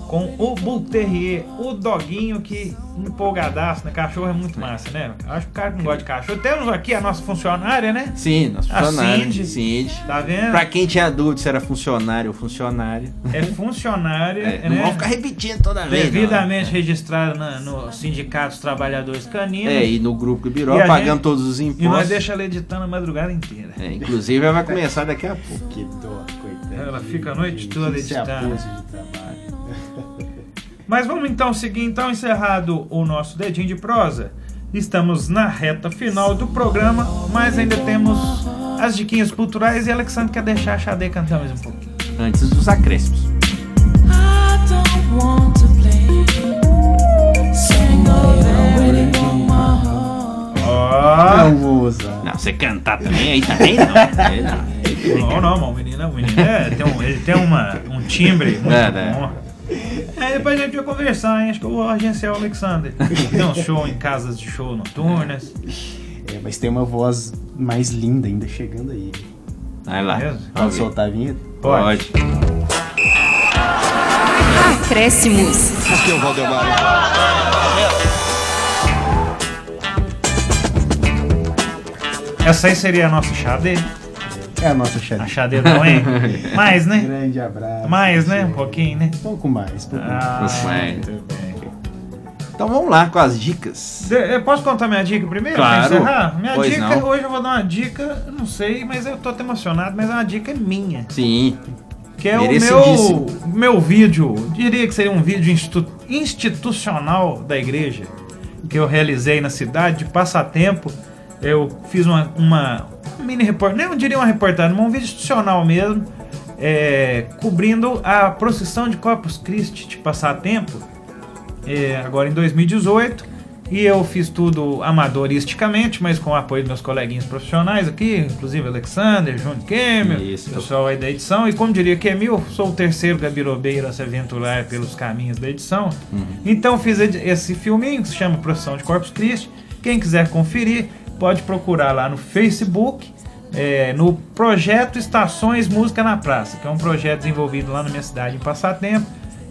com o Bull Terrier, o doguinho que empolgadaço, né? Cachorro é muito massa, né? Acho que o cara não gosta de cachorro. Temos aqui a nossa funcionária, né? Sim, nosso A funcionário. Cindy. Cindy. Tá vendo? Pra quem tinha dúvida se era funcionário ou funcionária. É funcionária, É, né? Não vão ficar repetindo toda vez. Devidamente registrado na- no Sindicato dos Trabalhadores Caninos. É, e no grupo do Biró, E a pagando gente- todos os E nós impostos. deixa ela editando a madrugada inteira. É, inclusive, ela vai começar daqui a pouco. Que dó, coitado. Ela fica a noite toda é editando. de trabalho. Mas vamos então seguir, então, encerrado o nosso dedinho de prosa. Estamos na reta final do programa, mas ainda temos as diquinhas culturais e Alexandre quer deixar a Xadê cantar mais um pouquinho. Antes dos acréscimos. Ó! Não vou usar. Não, você cantar também aí também não. Aí [laughs] não. Não, o menino, o menino é, tem um, ele tem uma, um timbre muito É, né? bom. É, depois a gente vai conversar, hein? Acho que eu vou agenciar o Alexander. Tem um show em casas de show noturnas. É, mas tem uma voz mais linda ainda chegando aí. Vai lá. Mesmo? Pode Vamos ver. soltar a vinheta? Pode. Acréscimos. Aqui é o Valdemar. Essa aí seria a nossa Xadê? É a nossa A Xadê. Xadê não, hein? [laughs] Mais, né? Grande abraço. Mais, né? Um pouquinho, né? Pouco mais, pouco mais. Ah, Vai. muito bem. Então vamos lá com as dicas. Eu posso contar minha dica primeiro? Claro. Pra encerrar? Minha Pois dica, não. hoje eu vou dar uma dica, não sei, mas eu tô até emocionado, mas é uma dica minha. Sim. Que é o meu, meu vídeo, diria que seria um vídeo institu- institucional da igreja, que eu realizei na cidade, de passatempo. Eu fiz uma, uma mini reportagem, não diria uma reportagem, mas um vídeo institucional mesmo, é, cobrindo a procissão de Corpus Christi de passatempo, é, agora em 2018. E eu fiz tudo amadoristicamente, mas com o apoio dos meus coleguinhas profissionais aqui, inclusive Alexander, Júnior Kemel, Isso. pessoal aí da edição. E como diria Kemil, sou o terceiro gabirobeiro a se aventurar pelos caminhos da edição. Então fiz esse filminho que se chama Procissão de Corpus Christi. Quem quiser conferir, pode procurar lá no Facebook, é, no projeto Estações Música na Praça, que é um projeto desenvolvido lá na minha cidade em Passatempo,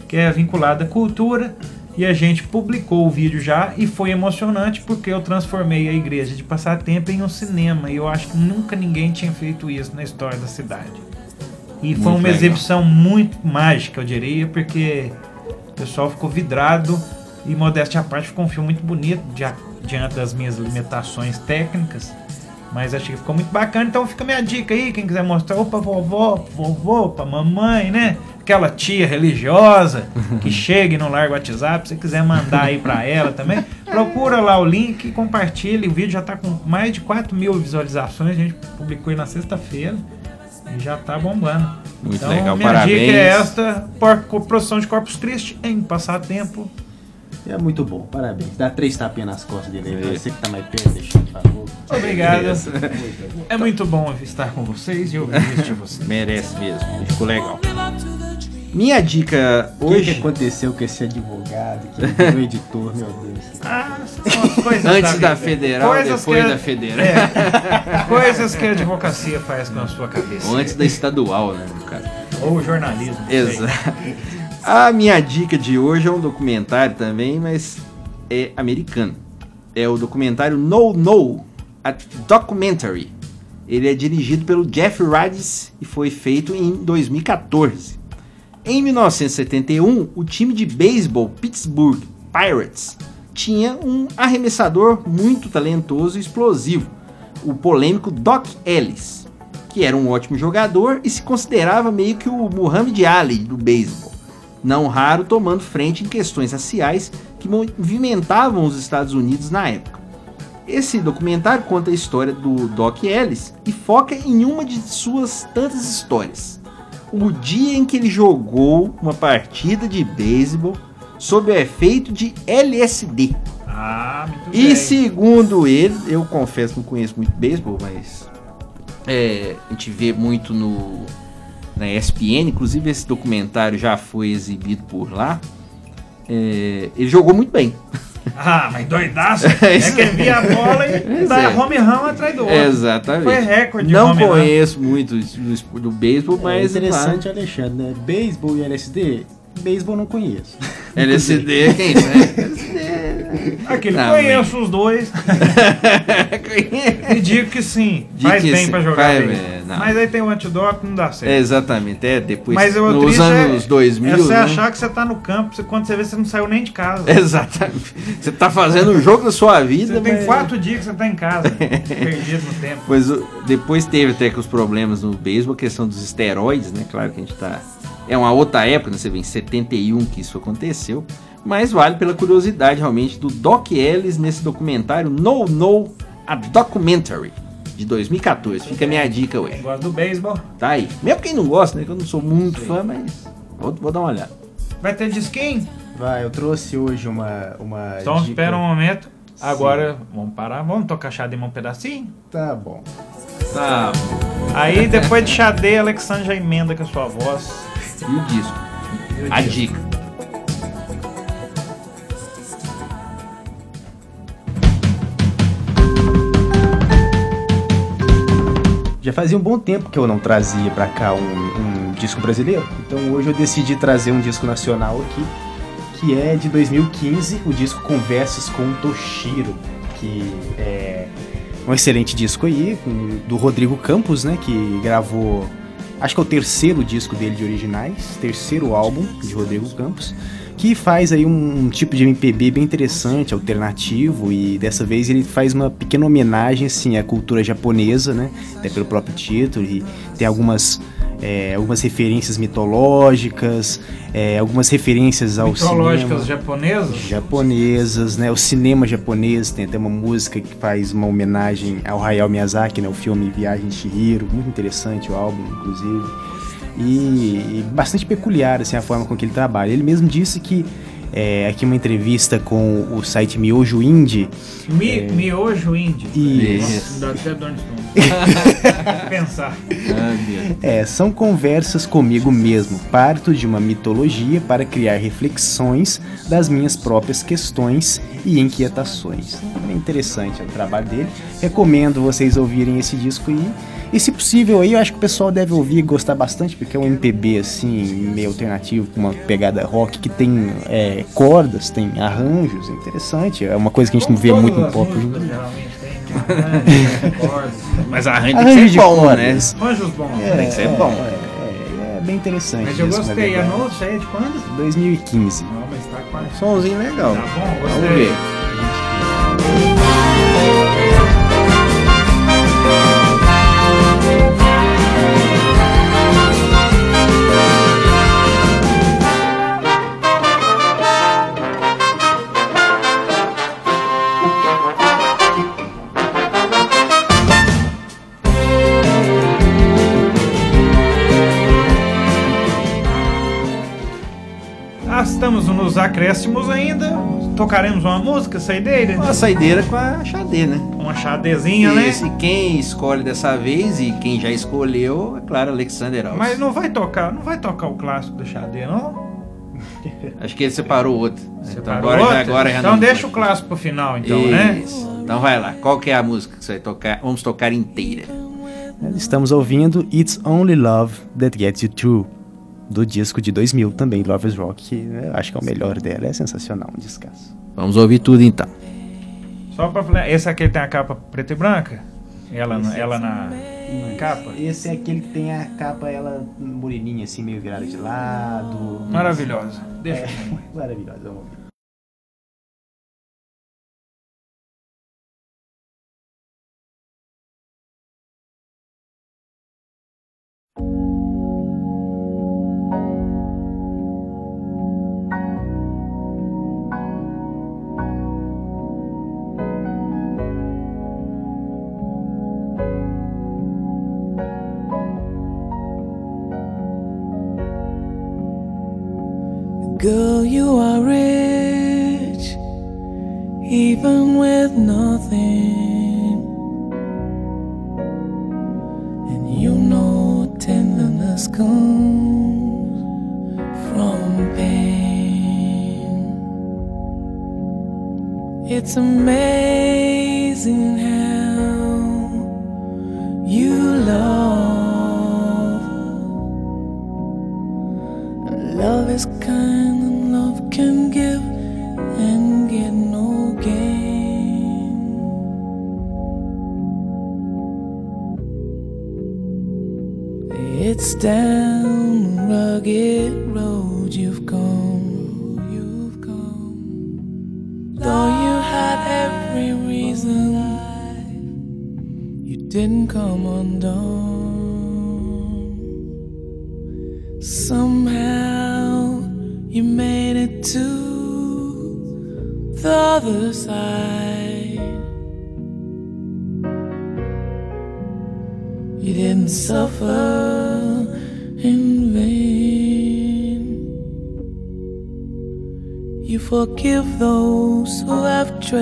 que é vinculado à cultura. E a gente publicou o vídeo já e foi emocionante porque eu transformei a igreja de Passatempo em um cinema. E eu acho que nunca ninguém tinha feito isso na história da cidade. E foi Muito uma legal. exibição muito mágica, eu diria, porque o pessoal ficou vidrado e, modéstia à parte, ficou um filme muito bonito dia- diante das minhas limitações técnicas. Mas achei que ficou muito bacana, então fica minha dica aí, quem quiser mostrar, ou pra vovó, vovô, pra mamãe, né? Aquela tia religiosa que [laughs] chega e não larga o WhatsApp, se você quiser mandar aí pra ela também, procura lá o link e compartilha. O vídeo já tá com mais de 4 mil visualizações, a gente publicou aí na sexta-feira e já tá bombando. Muito então, legal, minha parabéns. dica é esta, produção de Corpus Christi em passatempo. É muito bom, parabéns. Dá três tapinhas nas costas dele aí. pra. Você que tá mais perto, deixa, por favor. Obrigado. [laughs] É muito bom estar com vocês e ouvir isso de vocês. [laughs] Merece mesmo. Ficou legal. Minha dica O que, que hoje, aconteceu com esse advogado que [laughs] virou editor, meu Deus? Ah, são as coisas antes da vida. federal, Coisas depois que- da federal. É, coisas que a advocacia faz com a sua cabeça. Ou antes da estadual, né, no caso. Ou o jornalismo. não sei. Exato. A minha dica de hoje é um documentário também, mas é americano. É o documentário No No, a Documentary. Ele é dirigido pelo Jeff Radis e foi feito em 2014. Em 1971, o time de beisebol Pittsburgh Pirates tinha um arremessador muito talentoso e explosivo, o polêmico Doc Ellis, que era um ótimo jogador e se considerava meio que o Muhammad Ali do beisebol, não raro tomando frente em questões raciais que movimentavam os Estados Unidos na época. Esse documentário conta a história do Doc Ellis e foca em uma de suas tantas histórias. O dia em que ele jogou uma partida de beisebol sob o efeito de LSD. Ah, muito E bem. segundo ele, eu confesso que não conheço muito beisebol, mas é, a gente vê muito no na ESPN, inclusive esse documentário já foi exibido por lá. É, ele jogou muito bem. [laughs] Ah, mas doidaço. [laughs] É é que via a bola e dá é. home run atrás do outro. Exatamente. Foi recorde de Não home run. conheço muito do, do beisebol, É mas interessante, Alexandre, né? Beisebol e LSD? Beisebol não conheço. [laughs] LSD, quem sabe? Aquele Não, conheço os dois. E digo que sim, Digo faz que bem sim, pra jogar faz bem. Não. Mas aí tem o antidote, não dá certo. É, exatamente, é depois Mas o nos triste anos é, 2000, é você né? achar que você tá no campo, você- quando você vê, você não saiu nem de casa. [laughs] Exatamente. Você tá fazendo o jogo da sua vida, Você tem mas- quatro dias que você tá em casa, [laughs] perdido no tempo. Pois depois teve até que os problemas no beisebol, a questão dos esteroides, né? Claro que a gente tá. É uma outra época, né? Você vê em 71 que isso aconteceu. Mas vale pela curiosidade realmente do Doc Ellis nesse documentário No No, a Documentary, de 2014. Fica a minha dica, ué. Quem gosta do beisebol, Tá aí. Mesmo quem não gosta, né? Que eu não sou muito fã, mas. Vou, vou dar uma olhada. vai ter disquinho? Vai, eu trouxe hoje uma. uma Então dica- espera um momento. Agora, vamos parar, vamos tocar Xadê um pedacinho? Tá bom. Tá. Aí depois de Xadê, Alexandre já emenda com a sua voz. E o disco. A dica. Fazia um bom tempo que eu não trazia pra cá um, um disco brasileiro. Então hoje eu decidi trazer um disco nacional aqui, que é de 2015, o disco Conversas com Toshiro, que é um excelente disco aí, do Rodrigo Campos, né, que gravou, acho que é o terceiro disco dele de originais, terceiro álbum de Rodrigo Campos, que faz aí um, um tipo de MPB bem interessante, alternativo, e dessa vez ele faz uma pequena homenagem, assim, à cultura japonesa, né, até pelo próprio título, e tem algumas... é, algumas referências mitológicas, é, algumas referências ao Mitológicas cinema japonesas? japonesas, né? O cinema japonês tem até uma música que faz uma homenagem ao Hayao Miyazaki, né? O filme Viagem de Chihiro, muito interessante o álbum, inclusive. E, e bastante peculiar, assim, a forma com que ele trabalha. Ele mesmo disse que, é, aqui uma entrevista com o site Miojo Indie, Mi, Miojo Indie. Isso. Dá até dor estômago. [laughs] Pensar. É, são conversas comigo mesmo. Parto de uma mitologia para criar reflexões das minhas próprias questões e inquietações. É interessante o trabalho dele. Recomendo vocês ouvirem esse disco aí. E se possível aí, eu acho que o pessoal deve ouvir e gostar bastante, porque é um MPB assim, meio alternativo, com uma pegada rock que tem é, cordas, tem arranjos, é interessante. É uma coisa que a gente não vê muito no pop. músicas geralmente tem arranjo, cordas. Mas a arranjo tem que de ser bom, né? cordas. Anjos bons. Tem que ser bom. É, é bem interessante. Mas eu gostei. A aí é de quando? 2015. Não, mas tá quase. Somzinho legal. Tá bom, Vamos gostei. ver. Nos acréscimos ainda. Tocaremos uma música, saideira? Uma saideira com a Xadê, né? Uma chadezinha, né? Esse, quem escolhe dessa vez e quem já escolheu, é claro, Alexander Alves. Mas não vai tocar, não vai tocar o clássico do Xadê, não? [laughs] Acho que ele separou outro. então Separou agora, outra? já, agora já então não deixa pode. o clássico pro final, então, né? Isso. Então vai lá. Qual que é a música que você vai tocar? Vamos tocar inteira. Estamos ouvindo It's Only Love That Gets You Through, do disco de 2000 também, Love is Rock, que né, eu acho que é o melhor dela, é sensacional, um descasso. Vamos ouvir tudo então. Só pra falar, esse aqui tem a capa preta e branca? Ela, na- ela na, na capa? Esse é aquele que tem a capa, ela moreninha assim, meio virada de lado. Maravilhosa. Deixa É, eu [laughs] maravilhosa, vamos ouvir.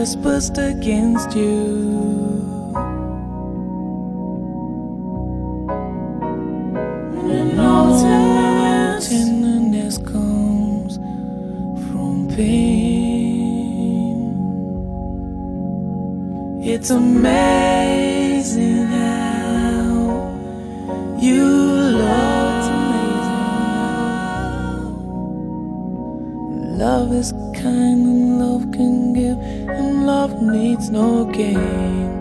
just against you. Love is kind and love can give, and love needs no gain.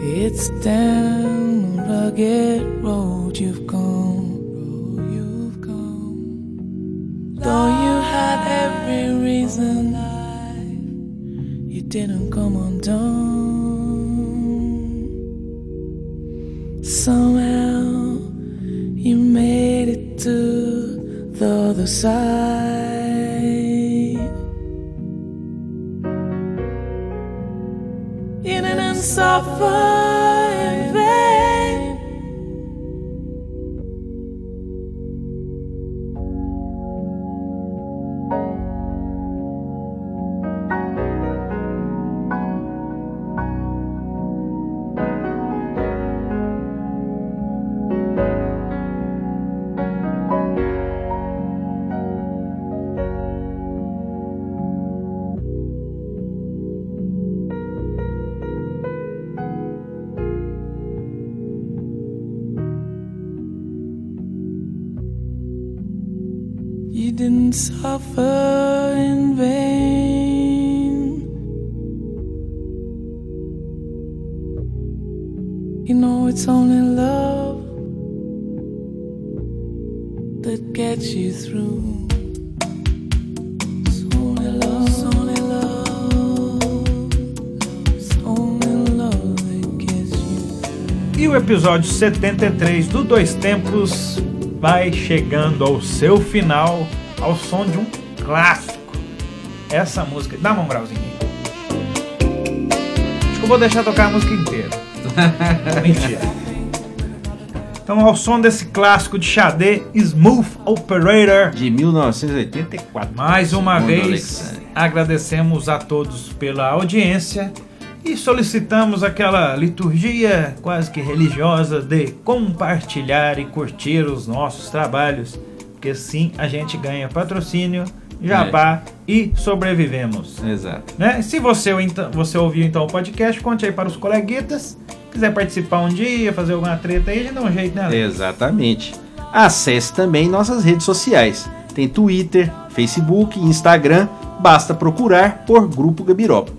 It's down the rugged road you've gone, road you've gone. Though you had every reason, you didn't come undone. Somehow other side. Episódio 73 do Dois Tempos vai chegando ao seu final ao som de um clássico. Essa música. Dá uma moralzinha. Acho que eu vou deixar tocar a música inteira. [laughs] Mentira. Então, ao som desse clássico de Xadê, Smooth Operator. De 1984. Mais uma vez, Alexandre. agradecemos a todos pela audiência e solicitamos aquela liturgia quase que religiosa de compartilhar e curtir os nossos trabalhos, porque assim a gente ganha patrocínio, jabá e sobrevivemos. Exato. Né? Se você, então, você ouviu então o podcast, conte aí para os coleguitas. Quiser participar um dia, fazer alguma treta aí, a gente dá um jeito, né? Alex? Exatamente. Acesse também nossas redes sociais. Tem Twitter, Facebook, Instagram. Basta procurar por Grupo Gabiroba.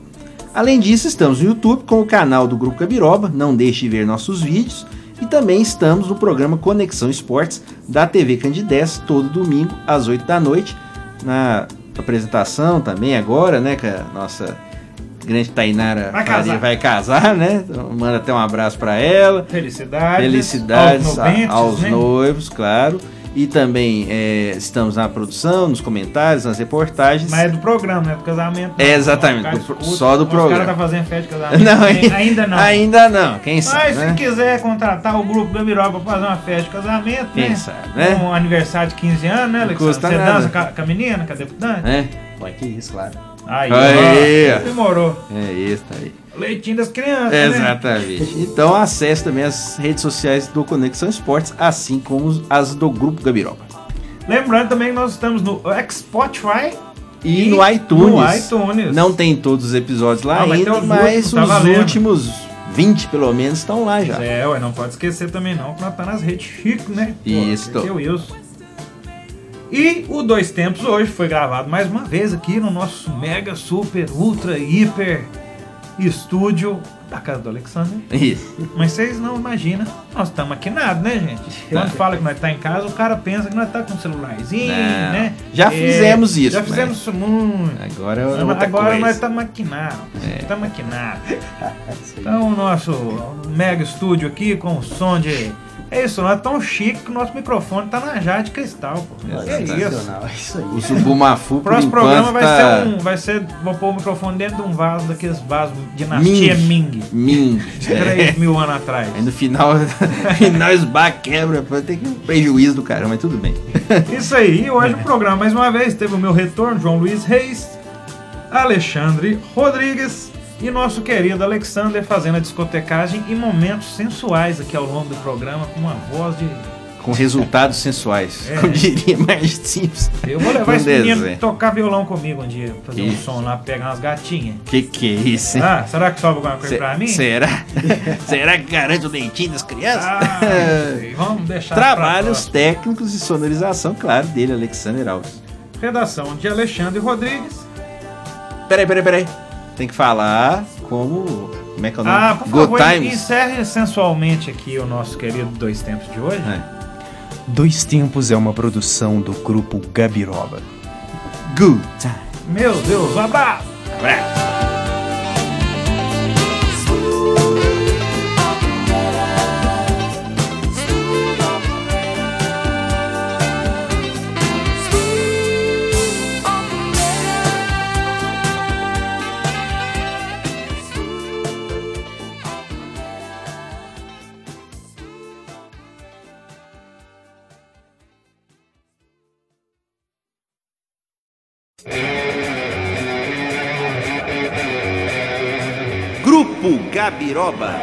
Além disso, estamos no YouTube com o canal do Grupo Gabiroba. Não deixe de ver nossos vídeos. E também estamos no programa Conexão Esportes da TV Candidez, todo domingo às 8 da noite. Na apresentação também agora, né? Com a nossa grande Tainara Vai casar. vai casar, né? Então, manda até um abraço para ela. Felicidades. Felicidades aos noventos, aos né? noivos, claro. E também é, estamos na produção, nos comentários, nas reportagens. Mas é do programa, né? Do casamento. não. É, exatamente, Os do escutam, só do Os programa. caras tá fazendo festa de casamento. Não, ainda, ainda não. Ainda não, quem sabe, Mas né? se quiser contratar o grupo Gabiroba pra fazer uma festa de casamento, Quem né? sabe, né? Um aniversário de 15 anos, né, Alexandre? custa Você nada. dança com a, com a menina, com a deputante? É, Ué, que isso, claro. Aí, Aí. Demorou. é isso aí. Leitinho das crianças, né? Exatamente. Então acesse também as redes sociais do Conexão Esportes, assim como as do Grupo Gabiroba. Lembrando também que nós estamos no Spotify E, no iTunes. No iTunes. Não tem todos os episódios lá Ah, ainda, mas tá os valendo. últimos 20 pelo menos estão lá já. É, ué, não pode esquecer também não, que nós tá nas redes chique, né? Isso. é o Wilson. E o Dois Tempos hoje foi gravado mais uma vez aqui no nosso mega, super, ultra, hiper estúdio da casa do Alexander. Isso. Mas vocês não imaginam, nós estamos maquinados, né, gente? Quando fala que nós tá em casa, o cara pensa que nós tá com um celularzinho, Não. né? Já fizemos isso, Já fizemos isso muito. Agora é outra Agora coisa. nós estamos maquinados. É. Tá maquinado. [laughs] Então o nosso mega estúdio aqui com o som de. É isso, nós tão chique que o nosso microfone tá na jarra de cristal, pô. É isso. É isso aí. O Subumafu, O por próximo programa vai tá... ser um. Vai ser. Vou pôr o microfone dentro de um vaso daqueles vasos dinastia Ming. Ming. 3 mil anos atrás. Aí no final, [laughs] no final esba quebra, pode ter que um prejuízo do cara, mas tudo bem. Isso aí, e hoje o programa mais uma vez teve o meu retorno, João Luiz Reis, Alexandre Rodrigues e nosso querido Alexander fazendo a discotecagem e momentos sensuais aqui ao longo do programa com uma voz de. Com resultados sensuais. É. Como diria mais simples. Eu vou levar Um esse menino tocar violão comigo um dia, fazer um Isso. som lá, pegar umas gatinhas. Que que é isso, hein? Ah, será que sobra alguma coisa Se- pra mim? Será? [laughs] será que garante o leitinho das crianças? Ah, [laughs] vamos deixar Trabalhos técnicos e sonorização, claro, dele, Alexander Alves. Redação de Alexandre Rodrigues. Peraí, peraí, peraí. Tem que falar como. Como é que é o nome? Ah, por Good favor, Times. encerre sensualmente aqui o nosso querido Dois Tempos de hoje. É. Dois Tempos é uma produção do grupo Gabiroba. Good Times. Meu Deus, abraço! o Gabiroba.